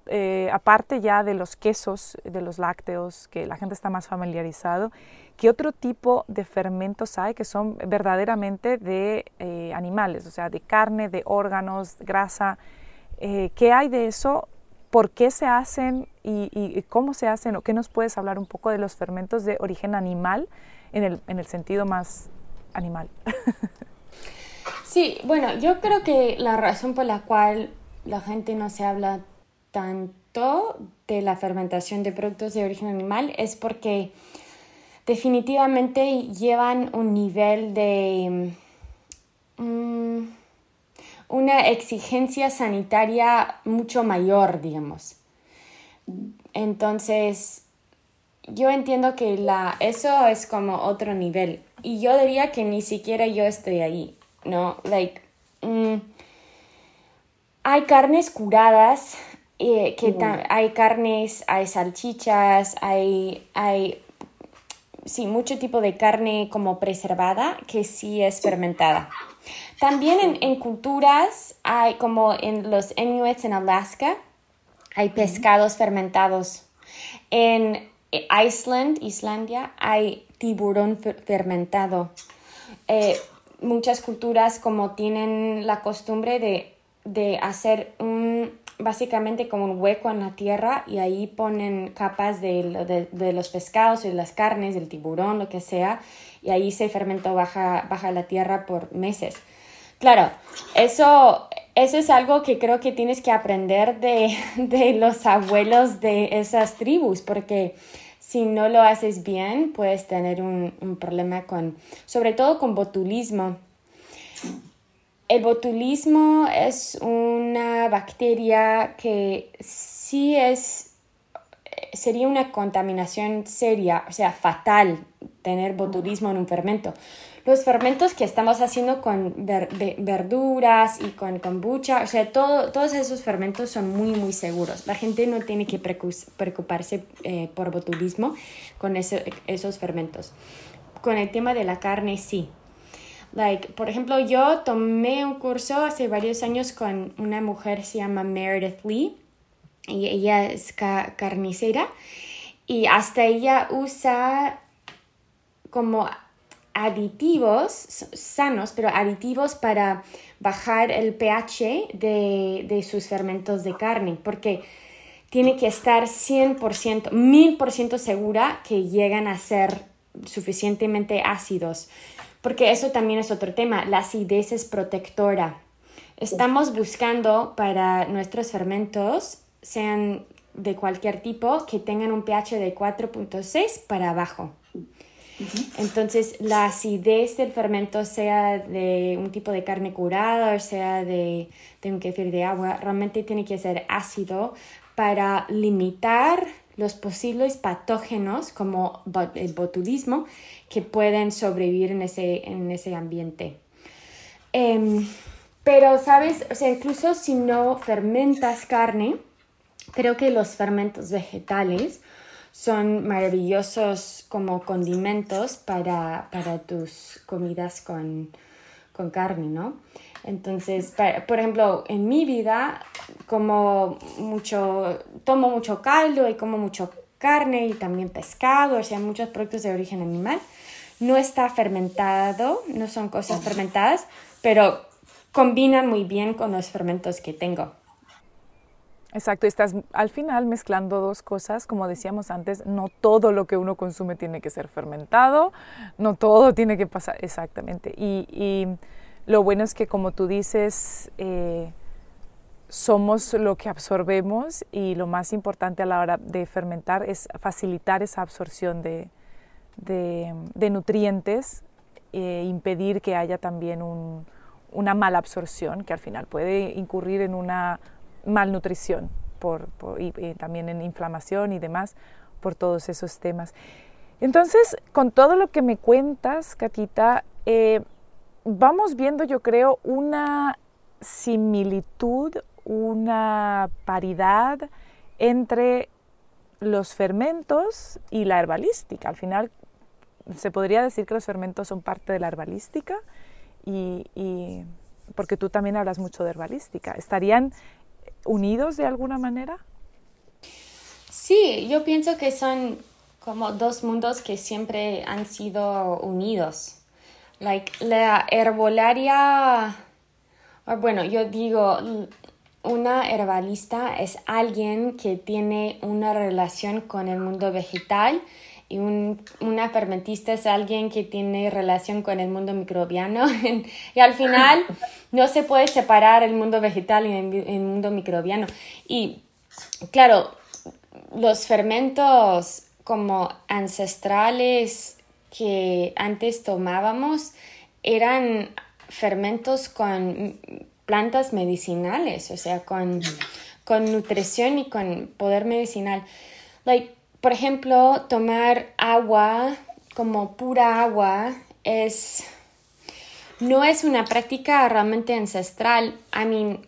Eh, aparte ya de los quesos, de los lácteos, que la gente está más familiarizado, ¿qué otro tipo de fermentos hay que son verdaderamente de eh, animales, o sea, de carne, de órganos, grasa? Eh, ¿Qué hay de eso? ¿Por qué se hacen y, cómo se hacen? ¿O qué nos puedes hablar un poco de los fermentos de origen animal en el, en el sentido más animal? Sí, bueno, yo creo que la razón por la cual la gente no se habla tanto de la fermentación de productos de origen animal es porque definitivamente llevan un nivel de mm, una exigencia sanitaria mucho mayor, digamos. Entonces, yo entiendo que la, eso es como otro nivel. Y yo diría que ni siquiera yo estoy ahí, ¿no? Like, mm, hay carnes curadas, eh, que hay carnes, hay salchichas, hay, hay, sí, mucho tipo de carne como preservada que sí es fermentada. También en, en culturas hay como en los Inuits en Alaska, hay pescados fermentados. En Iceland, Islandia, hay tiburón fermentado. Eh, muchas culturas como tienen la costumbre de, de hacer un, básicamente como un hueco en la tierra y ahí ponen capas de, de, los pescados y las carnes, del tiburón, lo que sea, y ahí se fermentó baja, baja la tierra por meses. Claro, eso, eso es algo que creo que tienes que aprender de, de los abuelos de esas tribus, porque si no lo haces bien, puedes tener un, un problema con, sobre todo con botulismo. El botulismo es una bacteria que sí es, sería una contaminación seria, o sea, fatal tener botulismo en un fermento. Los fermentos que estamos haciendo con verduras y con kombucha, o sea, todo, todos esos fermentos son muy, muy seguros. La gente no tiene que preocuparse eh, por botulismo con esos fermentos. Con el tema de la carne, sí, Like, por ejemplo, yo tomé un curso hace varios años con una mujer, se llama Meredith Lee, y ella es carnicera, y hasta ella usa como aditivos sanos, pero aditivos para bajar el pH de, de sus fermentos de carne, porque tiene que estar 100%, 1000% segura que llegan a ser suficientemente ácidos porque eso también es otro tema, la acidez es protectora. Estamos buscando para nuestros fermentos, sean de cualquier tipo, que tengan un pH de 4.6 para abajo. Entonces, la acidez del fermento, sea de un tipo de carne curada o sea de, de un kefir de agua, realmente tiene que ser ácido para limitar los posibles patógenos como el botulismo que pueden sobrevivir en ese, en ese ambiente. Em, pero, ¿sabes? O sea, incluso si no fermentas carne, creo que los fermentos vegetales son maravillosos como condimentos para, para tus comidas con, con carne, ¿no? Entonces, por ejemplo, en mi vida, como mucho, tomo mucho caldo y como mucho carne y también pescado, o sea, muchos productos de origen animal. No está fermentado, no son cosas fermentadas, pero combinan muy bien con los fermentos que tengo. Exacto, estás al final mezclando dos cosas, como decíamos antes, no todo lo que uno consume tiene que ser fermentado, no todo tiene que pasar exactamente. y lo bueno es que, como tú dices, eh, somos lo que absorbemos y lo más importante a la hora de fermentar es facilitar esa absorción de, nutrientes e impedir que haya también una mala absorción que al final puede incurrir en una malnutrición por, y, también en inflamación y demás por todos esos temas. Entonces, con todo lo que me cuentas, Catita, eh, vamos viendo, yo creo, una similitud, una paridad entre los fermentos y la herbalística. Al final, se podría decir que los fermentos son parte de la herbalística y, porque tú también hablas mucho de herbalística. ¿Estarían unidos de alguna manera? Sí, yo pienso que son como dos mundos que siempre han sido unidos. Like, la herbolaria, bueno, yo digo, una herbalista es alguien que tiene una relación con el mundo vegetal y un, una fermentista es alguien que tiene relación con el mundo microbiano y al final no se puede separar el mundo vegetal y el mundo microbiano. Y claro, los fermentos como ancestrales que antes tomábamos eran fermentos con plantas medicinales, o sea, con, con nutrición y con poder medicinal. Like, por ejemplo, tomar agua como pura agua es no es una práctica realmente ancestral. I mean,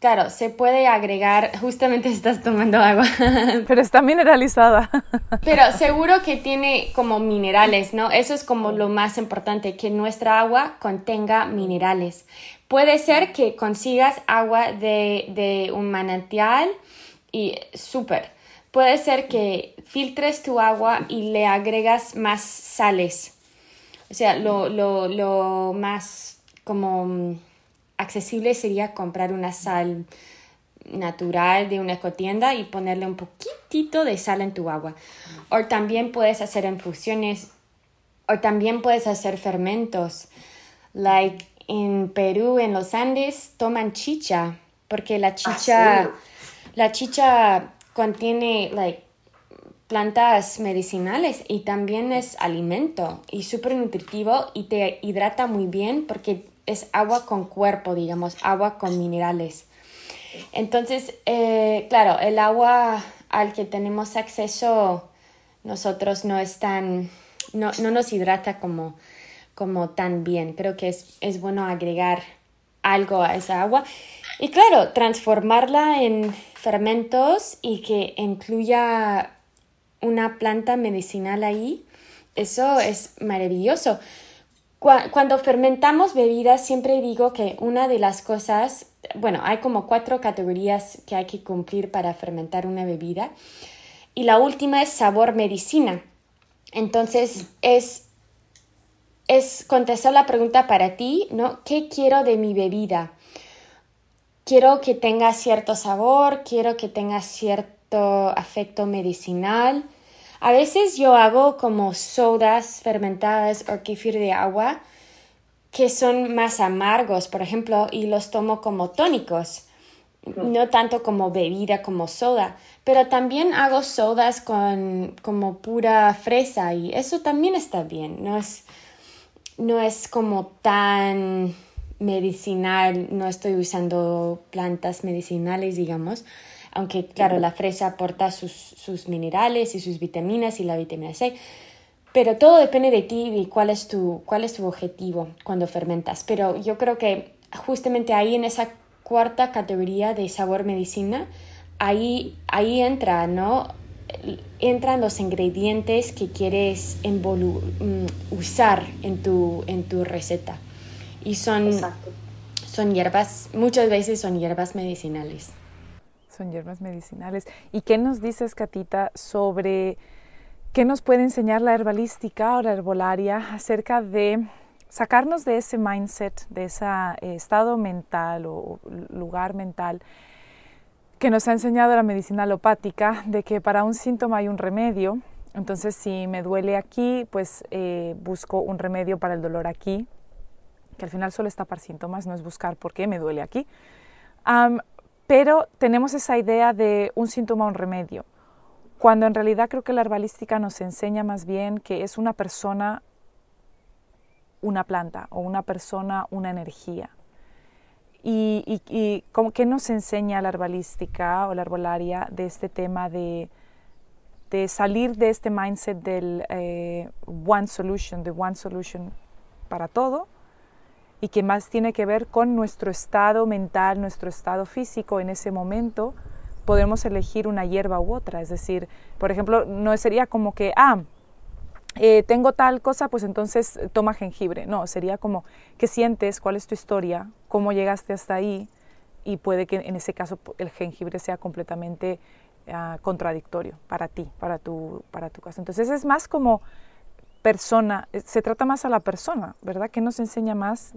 claro, se puede agregar, justamente estás tomando agua. Pero está mineralizada. Pero seguro que tiene como minerales, ¿no? Eso es como lo más importante, que nuestra agua contenga minerales. Puede ser que consigas agua de, de un manantial y súper. Puede ser que filtres tu agua y le agregas más sales o sea, lo, lo, lo más como mm, accesible sería comprar una sal natural de una ecotienda y ponerle un poquitito de sal en tu agua. O también puedes hacer infusiones o también puedes hacer fermentos. Like en Perú, en los Andes, toman chicha porque la chicha, ah, la chicha contiene like plantas medicinales y también es alimento y súper nutritivo y te hidrata muy bien porque es agua con cuerpo, digamos, agua con minerales. Entonces, eh, claro, el agua al que tenemos acceso nosotros no es tan, no, nos hidrata como, como tan bien. Creo que es, es bueno agregar algo a esa agua. Y claro, transformarla en fermentos y que incluya una planta medicinal ahí, eso es maravilloso. Cuando fermentamos bebidas, siempre digo que una de las cosas, bueno, hay como cuatro categorías que hay que cumplir para fermentar una bebida. Y la última es sabor medicina. Entonces, es, es contestar la pregunta para ti, ¿no? ¿Qué quiero de mi bebida? Quiero que tenga cierto sabor, quiero que tenga cierto afecto medicinal, a veces yo hago como sodas fermentadas o kefir de agua que son más amargos, por ejemplo, y los tomo como tónicos, no tanto como bebida, como soda, pero también hago sodas con como pura fresa y eso también está bien, no es, no es como tan medicinal, no estoy usando plantas medicinales, digamos, aunque claro, la fresa aporta sus, minerales y sus vitaminas y la vitamina C, pero todo depende de ti y cuál es tu, cuál es tu objetivo cuando fermentas. Pero yo creo que justamente ahí en esa cuarta categoría de sabor medicina, ahí, ahí entra, ¿no? Entran los ingredientes que quieres mm, usar en tu, en tu receta. Y son, son hierbas, muchas veces son hierbas medicinales. Son hierbas medicinales. ¿Y qué nos dices, Catita, sobre qué nos puede enseñar la herbalística o la herbolaria acerca de sacarnos de ese mindset, de ese eh, estado mental o lugar mental que nos ha enseñado la medicina alopática, de que para un síntoma hay un remedio. Entonces, si me duele aquí, pues eh, busco un remedio para el dolor aquí, que al final solo está para síntomas, no es buscar por qué me duele aquí. Pero tenemos esa idea de un síntoma, un remedio, cuando en realidad creo que la herbalística nos enseña más bien que es una persona una planta o una persona una energía. ¿Y, y, qué nos enseña la herbalística o la herbolaria de este tema de, de salir de este mindset del eh, one solution, de one solution para todo, y que más tiene que ver con nuestro estado mental, nuestro estado físico en ese momento, podemos elegir una hierba u otra. Es decir, por ejemplo, no sería como que, ah, eh, tengo tal cosa, pues entonces toma jengibre. No, sería como, ¿qué sientes? ¿Cuál es tu historia? ¿Cómo llegaste hasta ahí? Y puede que en ese caso el jengibre sea completamente ah, contradictorio para ti, para tu, para tu caso. Entonces es más como persona, eh, se trata más a la persona, ¿verdad? ¿Qué nos enseña más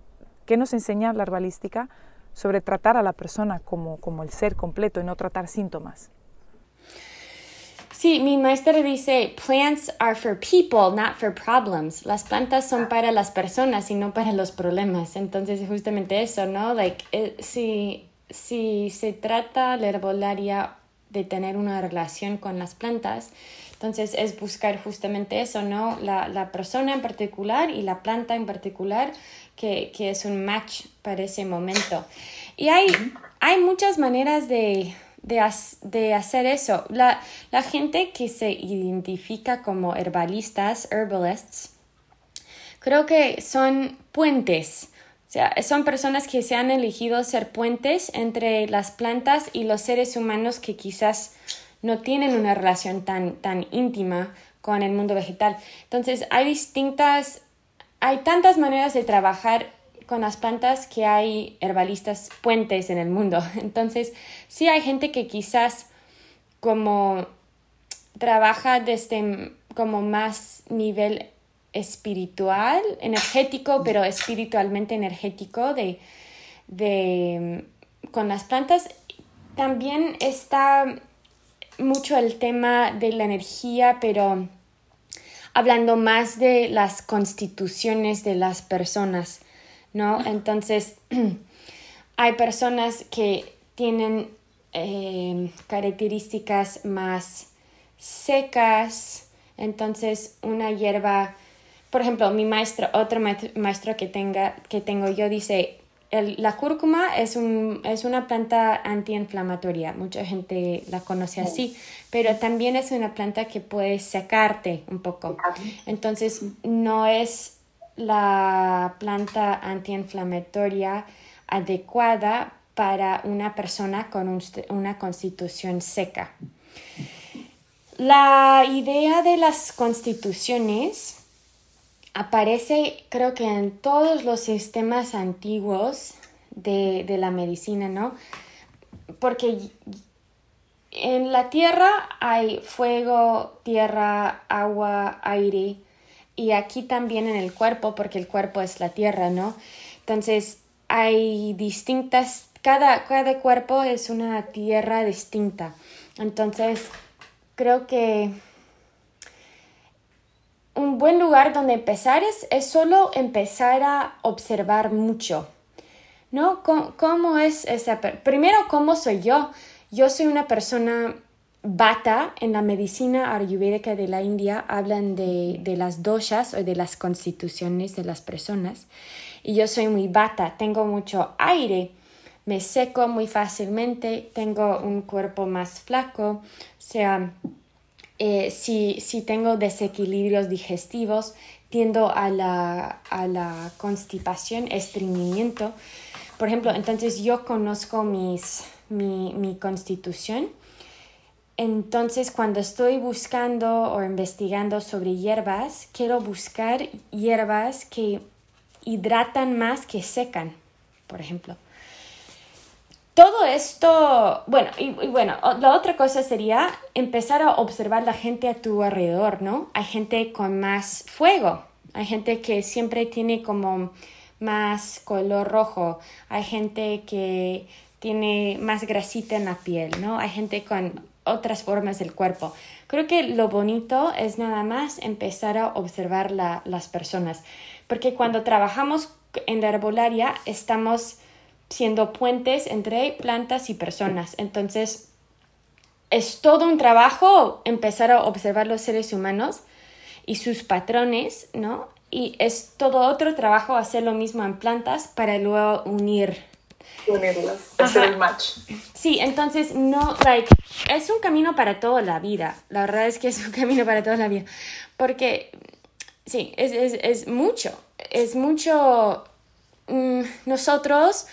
¿Qué nos enseña la herbalística sobre tratar a la persona como, como el ser completo y no tratar síntomas? Sí, mi maestra dice, plants are for people, not for problems. Las plantas son para las personas y no para los problemas. Entonces, justamente eso, ¿no? Like, eh, si, si se trata la herbolaria de tener una relación con las plantas, entonces es buscar justamente eso, ¿no? La, la persona en particular y la planta en particular que, es un match para ese momento. Y hay, hay muchas maneras de, de, hacer eso. La, la, gente que se identifica como herbalistas, herbalists, creo que son puentes. O sea, son personas que se han elegido ser puentes entre las plantas y los seres humanos que quizás no tienen una relación tan, tan íntima con el mundo vegetal. Entonces, hay distintas, hay tantas maneras de trabajar con las plantas que hay herbalistas puentes en el mundo. Entonces, sí hay gente que quizás como trabaja desde como más nivel espiritual, energético, pero espiritualmente energético de, de con las plantas. También está mucho el tema de la energía, pero hablando más de las constituciones de las personas. ¿no? Entonces, hay personas que tienen eh, características más secas, entonces una hierba, por ejemplo, mi maestro, otro maestro que, tenga, que tengo yo dice, la cúrcuma es, un, es una planta antiinflamatoria, mucha gente la conoce así, pero también es una planta que puede secarte un poco. Entonces, no es la planta antiinflamatoria adecuada para una persona con una constitución seca. La idea de las constituciones aparece creo que en todos los sistemas antiguos de, de la medicina, ¿no? Porque en la tierra hay fuego, tierra, agua, aire, y aquí también en el cuerpo, porque el cuerpo es la tierra, ¿no? Entonces hay distintas, cada, cada cuerpo es una tierra distinta. Entonces creo que un buen lugar donde empezar es, es solo empezar a observar mucho. ¿No? ¿Cómo, cómo es esa? Primero, ¿cómo soy yo? Yo soy una persona Bata, en la medicina ayurvédica de la India, hablan de, de, las doshas o de las constituciones de las personas. Y yo soy muy bata, tengo mucho aire, me seco muy fácilmente, tengo un cuerpo más flaco, o sea, eh, si, si, tengo desequilibrios digestivos, tiendo a la, a la constipación, estreñimiento. Por ejemplo, entonces yo conozco mis, mi, mi constitución entonces, cuando estoy buscando o investigando sobre hierbas, quiero buscar hierbas que hidratan más que secan, por ejemplo. Todo esto, bueno, y, bueno, la otra cosa sería empezar a observar la gente a tu alrededor, ¿no? Hay gente con más fuego, hay gente que siempre tiene como más color rojo, hay gente que tiene más grasita en la piel, ¿no? Hay gente con otras formas del cuerpo. Creo que lo bonito es nada más empezar a observar las personas, porque cuando trabajamos en la herbolaria estamos siendo puentes entre plantas y personas. Entonces, es todo un trabajo empezar a observar los seres humanos y sus patrones, ¿no? Y es todo otro trabajo hacer lo mismo en plantas para luego unir unirlas, hacer el match. Sí, entonces no, like, es un camino para toda la vida. La verdad es que es un camino para toda la vida. Porque, sí, es, es, es mucho. Es mucho. Mm, nosotros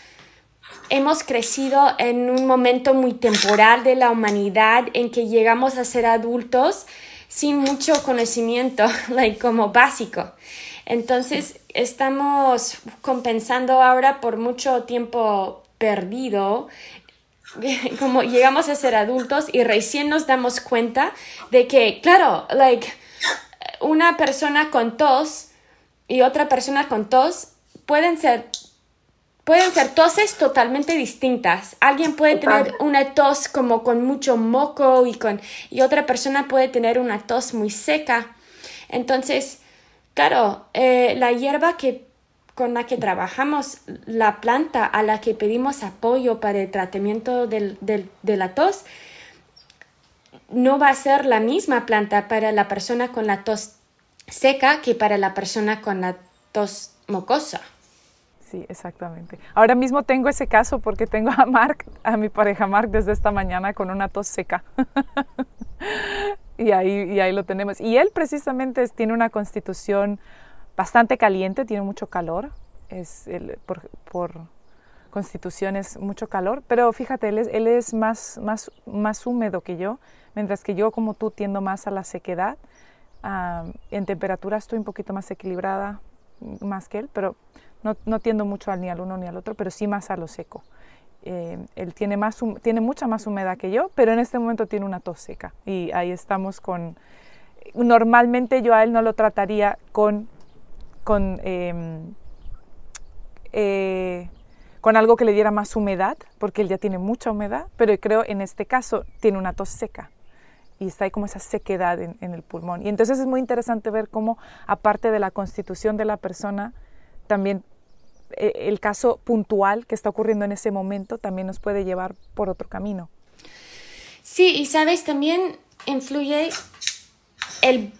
hemos crecido en un momento muy temporal de la humanidad en que llegamos a ser adultos sin mucho conocimiento, like, como básico. Entonces, estamos compensando ahora por mucho tiempo perdido como llegamos a ser adultos y recién nos damos cuenta de que, claro, like, una persona con tos y otra persona con tos pueden ser pueden ser toses totalmente distintas. Alguien puede tener una tos como con mucho moco y con y otra persona puede tener una tos muy seca. Entonces, claro, eh, la hierba que con la que trabajamos, la planta a la que pedimos apoyo para el tratamiento del, de la tos, no va a ser la misma planta para la persona con la tos seca que para la persona con la tos mocosa. Sí, exactamente. Ahora mismo tengo ese caso porque tengo a Mark, a mi pareja Mark, desde esta mañana con una tos seca. y, ahí, y ahí lo tenemos. Y él precisamente tiene una constitución bastante caliente, tiene mucho calor. Es por, constitución es mucho calor, pero fíjate, él es, él es más, más, más húmedo que yo, mientras que yo como tú tiendo más a la sequedad. en temperatura estoy un poquito más equilibrada, más que él, pero no, no, tiendo mucho ni al uno ni al otro, pero sí más a lo seco. Eh, él tiene, más, tiene mucha más humedad que yo, pero en este momento tiene una tos seca y ahí estamos con... Normalmente yo a él no lo trataría con, con, em, eh, con algo que le diera más humedad, porque él ya tiene mucha humedad, pero creo en este caso tiene una tos seca y está ahí como esa sequedad en, el pulmón. Y entonces es muy interesante ver cómo, aparte de la constitución de la persona, también el caso puntual que está ocurriendo en ese momento también nos puede llevar por otro camino. Sí, y sabes, también influye el,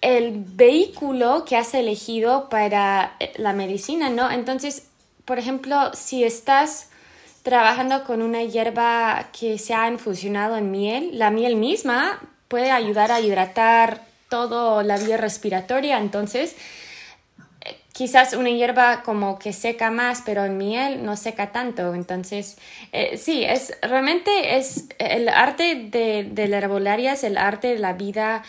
el vehículo que has elegido para eh, la medicina, ¿no? Entonces, por ejemplo, si estás trabajando con una hierba que se ha infusionado en miel, la miel misma puede ayudar a hidratar toda la vía respiratoria, entonces quizás una hierba como que seca más, pero en miel no seca tanto. Entonces, eh, sí, es realmente es el arte de, la herbolaria, es el arte de la vida.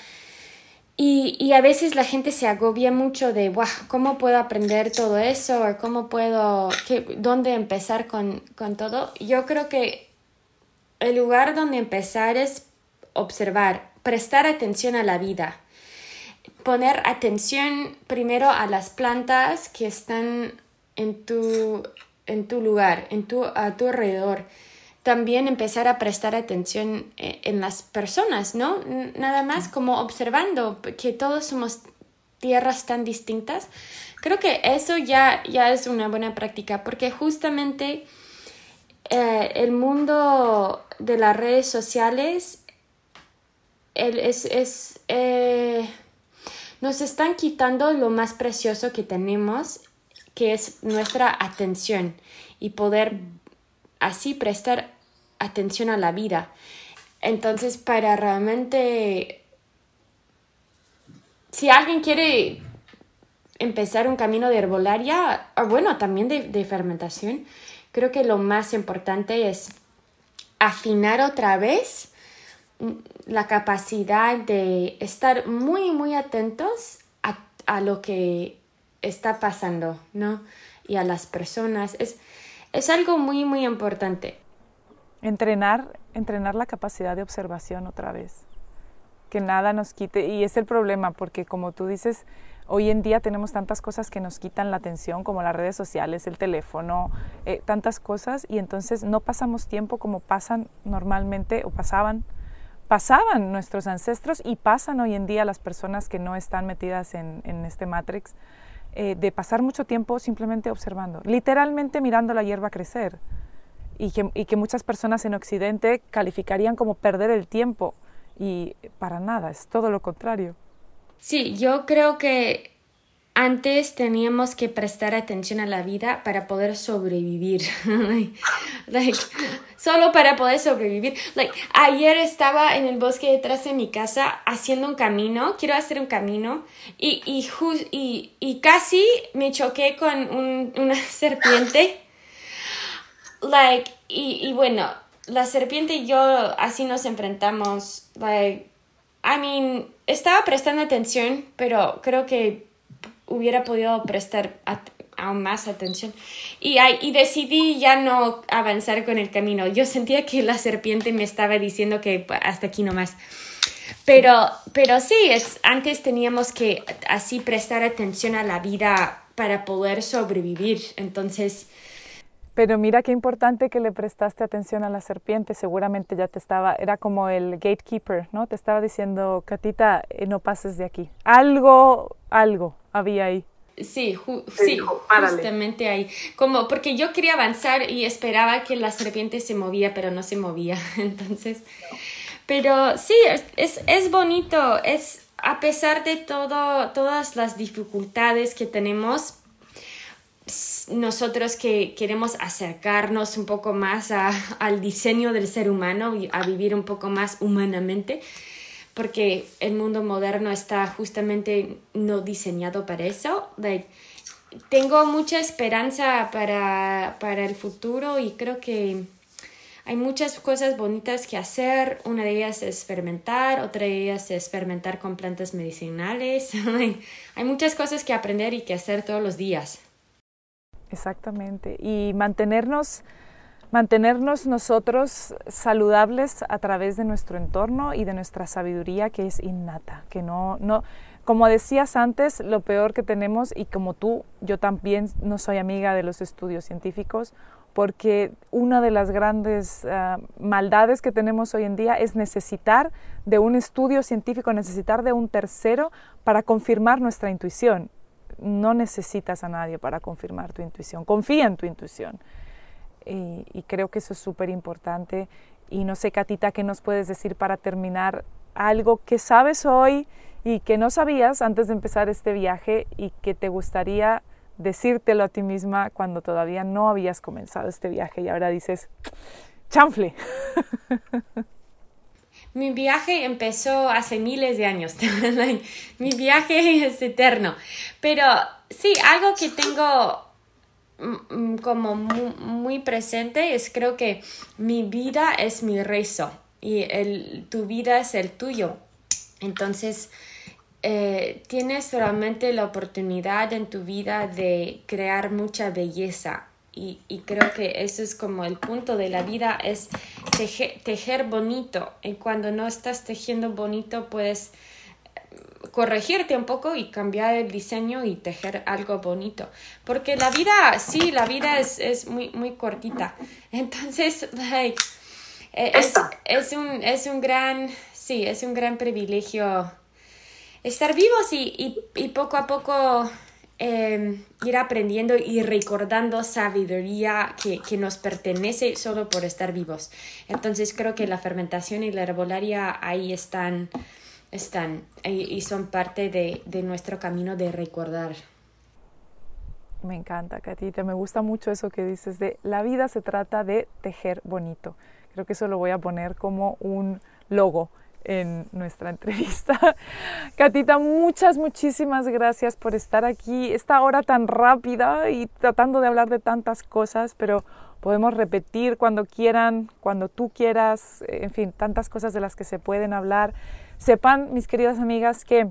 Y, y, a veces la gente se agobia mucho de, wow, ¿cómo puedo aprender todo eso? ¿O cómo puedo, qué, dónde empezar con, con todo? Yo creo que el lugar donde empezar es observar, prestar atención a la vida poner atención primero a las plantas que están en tu, en tu lugar, en tu, a tu alrededor. También empezar a prestar atención eh, en las personas, ¿no? Nada más como observando que todos somos tierras tan distintas. Creo que eso ya, ya es una buena práctica porque justamente eh, el mundo de las redes sociales es, es eh, nos están quitando lo más precioso que tenemos, que es nuestra atención y poder así prestar atención a la vida. Entonces, para realmente, si alguien quiere empezar un camino de herbolaria, o bueno, también de, fermentación, creo que lo más importante es afinar otra vez la capacidad de estar muy, muy atentos a, a, lo que está pasando, ¿no? Y a las personas. Es, es algo muy, muy importante. Entrenar, entrenar la capacidad de observación otra vez. Que nada nos quite. Y es el problema, porque como tú dices, hoy en día tenemos tantas cosas que nos quitan la atención, como las redes sociales, el teléfono, eh, tantas cosas, y entonces no pasamos tiempo como pasan normalmente o pasaban pasaban nuestros ancestros y pasan hoy en día las personas que no están metidas en, este Matrix, eh, de pasar mucho tiempo simplemente observando, literalmente mirando la hierba crecer. Y que, y que muchas personas en Occidente calificarían como perder el tiempo. Y para nada, es todo lo contrario. Sí, yo creo que antes teníamos que prestar atención a la vida para poder sobrevivir. like, solo para poder sobrevivir. Like, ayer estaba en el bosque detrás de mi casa haciendo un camino, quiero hacer un camino, y, y, y, casi me choqué con un, una serpiente. Like, y, y bueno, la serpiente y yo así nos enfrentamos. Like, I mean, estaba prestando atención, pero creo que hubiera podido prestar aún más atención. Y, y decidí ya no avanzar con el camino. Yo sentía que la serpiente me estaba diciendo que hasta aquí nomás. Pero, pero sí, es, antes teníamos que así prestar atención a la vida para poder sobrevivir. Entonces... Pero mira qué importante que le prestaste atención a la serpiente. Seguramente ya te estaba, era como el gatekeeper, ¿no? Te estaba diciendo, Catita, eh, no pases de aquí. Algo, algo había ahí. Sí, sí justamente ahí. Como porque yo quería avanzar y esperaba que la serpiente se movía, pero no se movía. Entonces, pero sí, es, es bonito. Es a pesar de todo, todas las dificultades que tenemos, nosotros que queremos acercarnos un poco más al diseño del ser humano y a vivir un poco más humanamente, porque el mundo moderno está justamente no diseñado para eso. tengo mucha esperanza para, para el futuro y creo que hay muchas cosas bonitas que hacer. Una de ellas es fermentar, otra de ellas es fermentar con plantas medicinales. hay muchas cosas que aprender y que hacer todos los días. Exactamente. Y mantenernos, mantenernos nosotros saludables a través de nuestro entorno y de nuestra sabiduría que es innata, que no, no, como decías antes, lo peor que tenemos, y como tú, yo también no soy amiga de los estudios científicos, porque una de las grandes ah, maldades que tenemos hoy en día es necesitar de un estudio científico, necesitar de un tercero para confirmar nuestra intuición no necesitas a nadie para confirmar tu intuición. Confía en tu intuición. Y, creo que eso es súper importante. Y no sé, Catita, ¿qué nos puedes decir para terminar algo que sabes hoy y que no sabías antes de empezar este viaje y que te gustaría decírtelo a ti misma cuando todavía no habías comenzado este viaje y ahora dices, chanfle? Mi viaje empezó hace miles de años. Mi viaje es eterno. Pero sí, algo que tengo como muy, presente es creo que mi vida es mi rezo y el, tu vida es el tuyo. Entonces, eh, tienes realmente la oportunidad en tu vida de crear mucha belleza y, y, creo que eso es como el punto de la vida, es tejer, bonito. Y cuando no estás tejiendo bonito, puedes corregirte un poco y cambiar el diseño y tejer algo bonito. Porque la vida, sí, la vida es, es muy, muy cortita. Entonces, like, e, es, es, un, es un gran, sí, es un gran privilegio estar vivos y, y, y poco a poco Em, ir aprendiendo y recordando sabiduría que, que, nos pertenece solo por estar vivos. Entonces creo que la fermentación y la herbolaria ahí están, están y, son parte de, de, nuestro camino de recordar. Me encanta, Catita. Me gusta mucho eso que dices de la vida se trata de tejer bonito. Creo que eso lo voy a poner como un logo en nuestra entrevista. Catita, muchas, muchísimas gracias por estar aquí esta hora tan rápida y tratando de hablar de tantas cosas, pero podemos repetir cuando quieran, cuando tú quieras, en fin, tantas cosas de las que se pueden hablar. Sepan, mis queridas amigas, que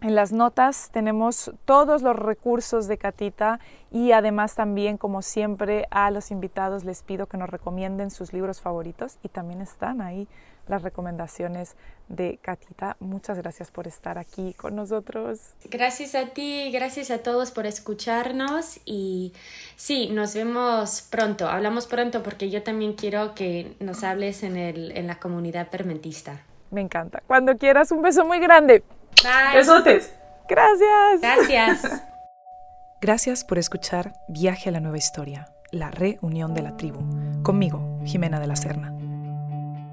en las notas tenemos todos los recursos de Catita y además también, como siempre, a los invitados les pido que nos recomienden sus libros favoritos y también están ahí las recomendaciones de Catita. Muchas gracias por estar aquí con nosotros. Gracias a ti, gracias a todos por escucharnos y sí, nos vemos pronto, hablamos pronto porque yo también quiero que nos hables en, el, en la comunidad permentista. Me encanta. Cuando quieras, un beso muy grande. Bye. Besotes. Gracias. Gracias. Gracias por escuchar Viaje a la Nueva Historia, la reunión de la tribu, conmigo, Jimena de la Serna.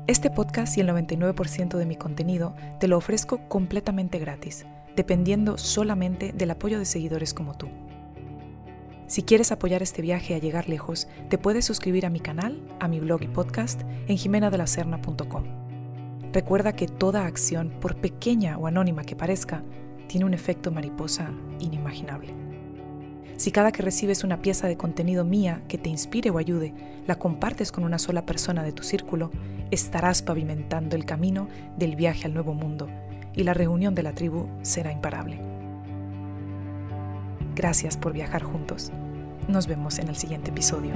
Este podcast y el 99% de mi contenido te lo ofrezco completamente gratis, dependiendo solamente del apoyo de seguidores como tú. Si quieres apoyar este viaje a llegar lejos, te puedes suscribir a mi canal, a mi blog y podcast en jimenadelacerna.com. Recuerda que toda acción, por pequeña o anónima que parezca, tiene un efecto mariposa inimaginable. Si cada que recibes una pieza de contenido mía que te inspire o ayude, la compartes con una sola persona de tu círculo, estarás pavimentando el camino del viaje al nuevo mundo y la reunión de la tribu será imparable. Gracias por viajar juntos. Nos vemos en el siguiente episodio.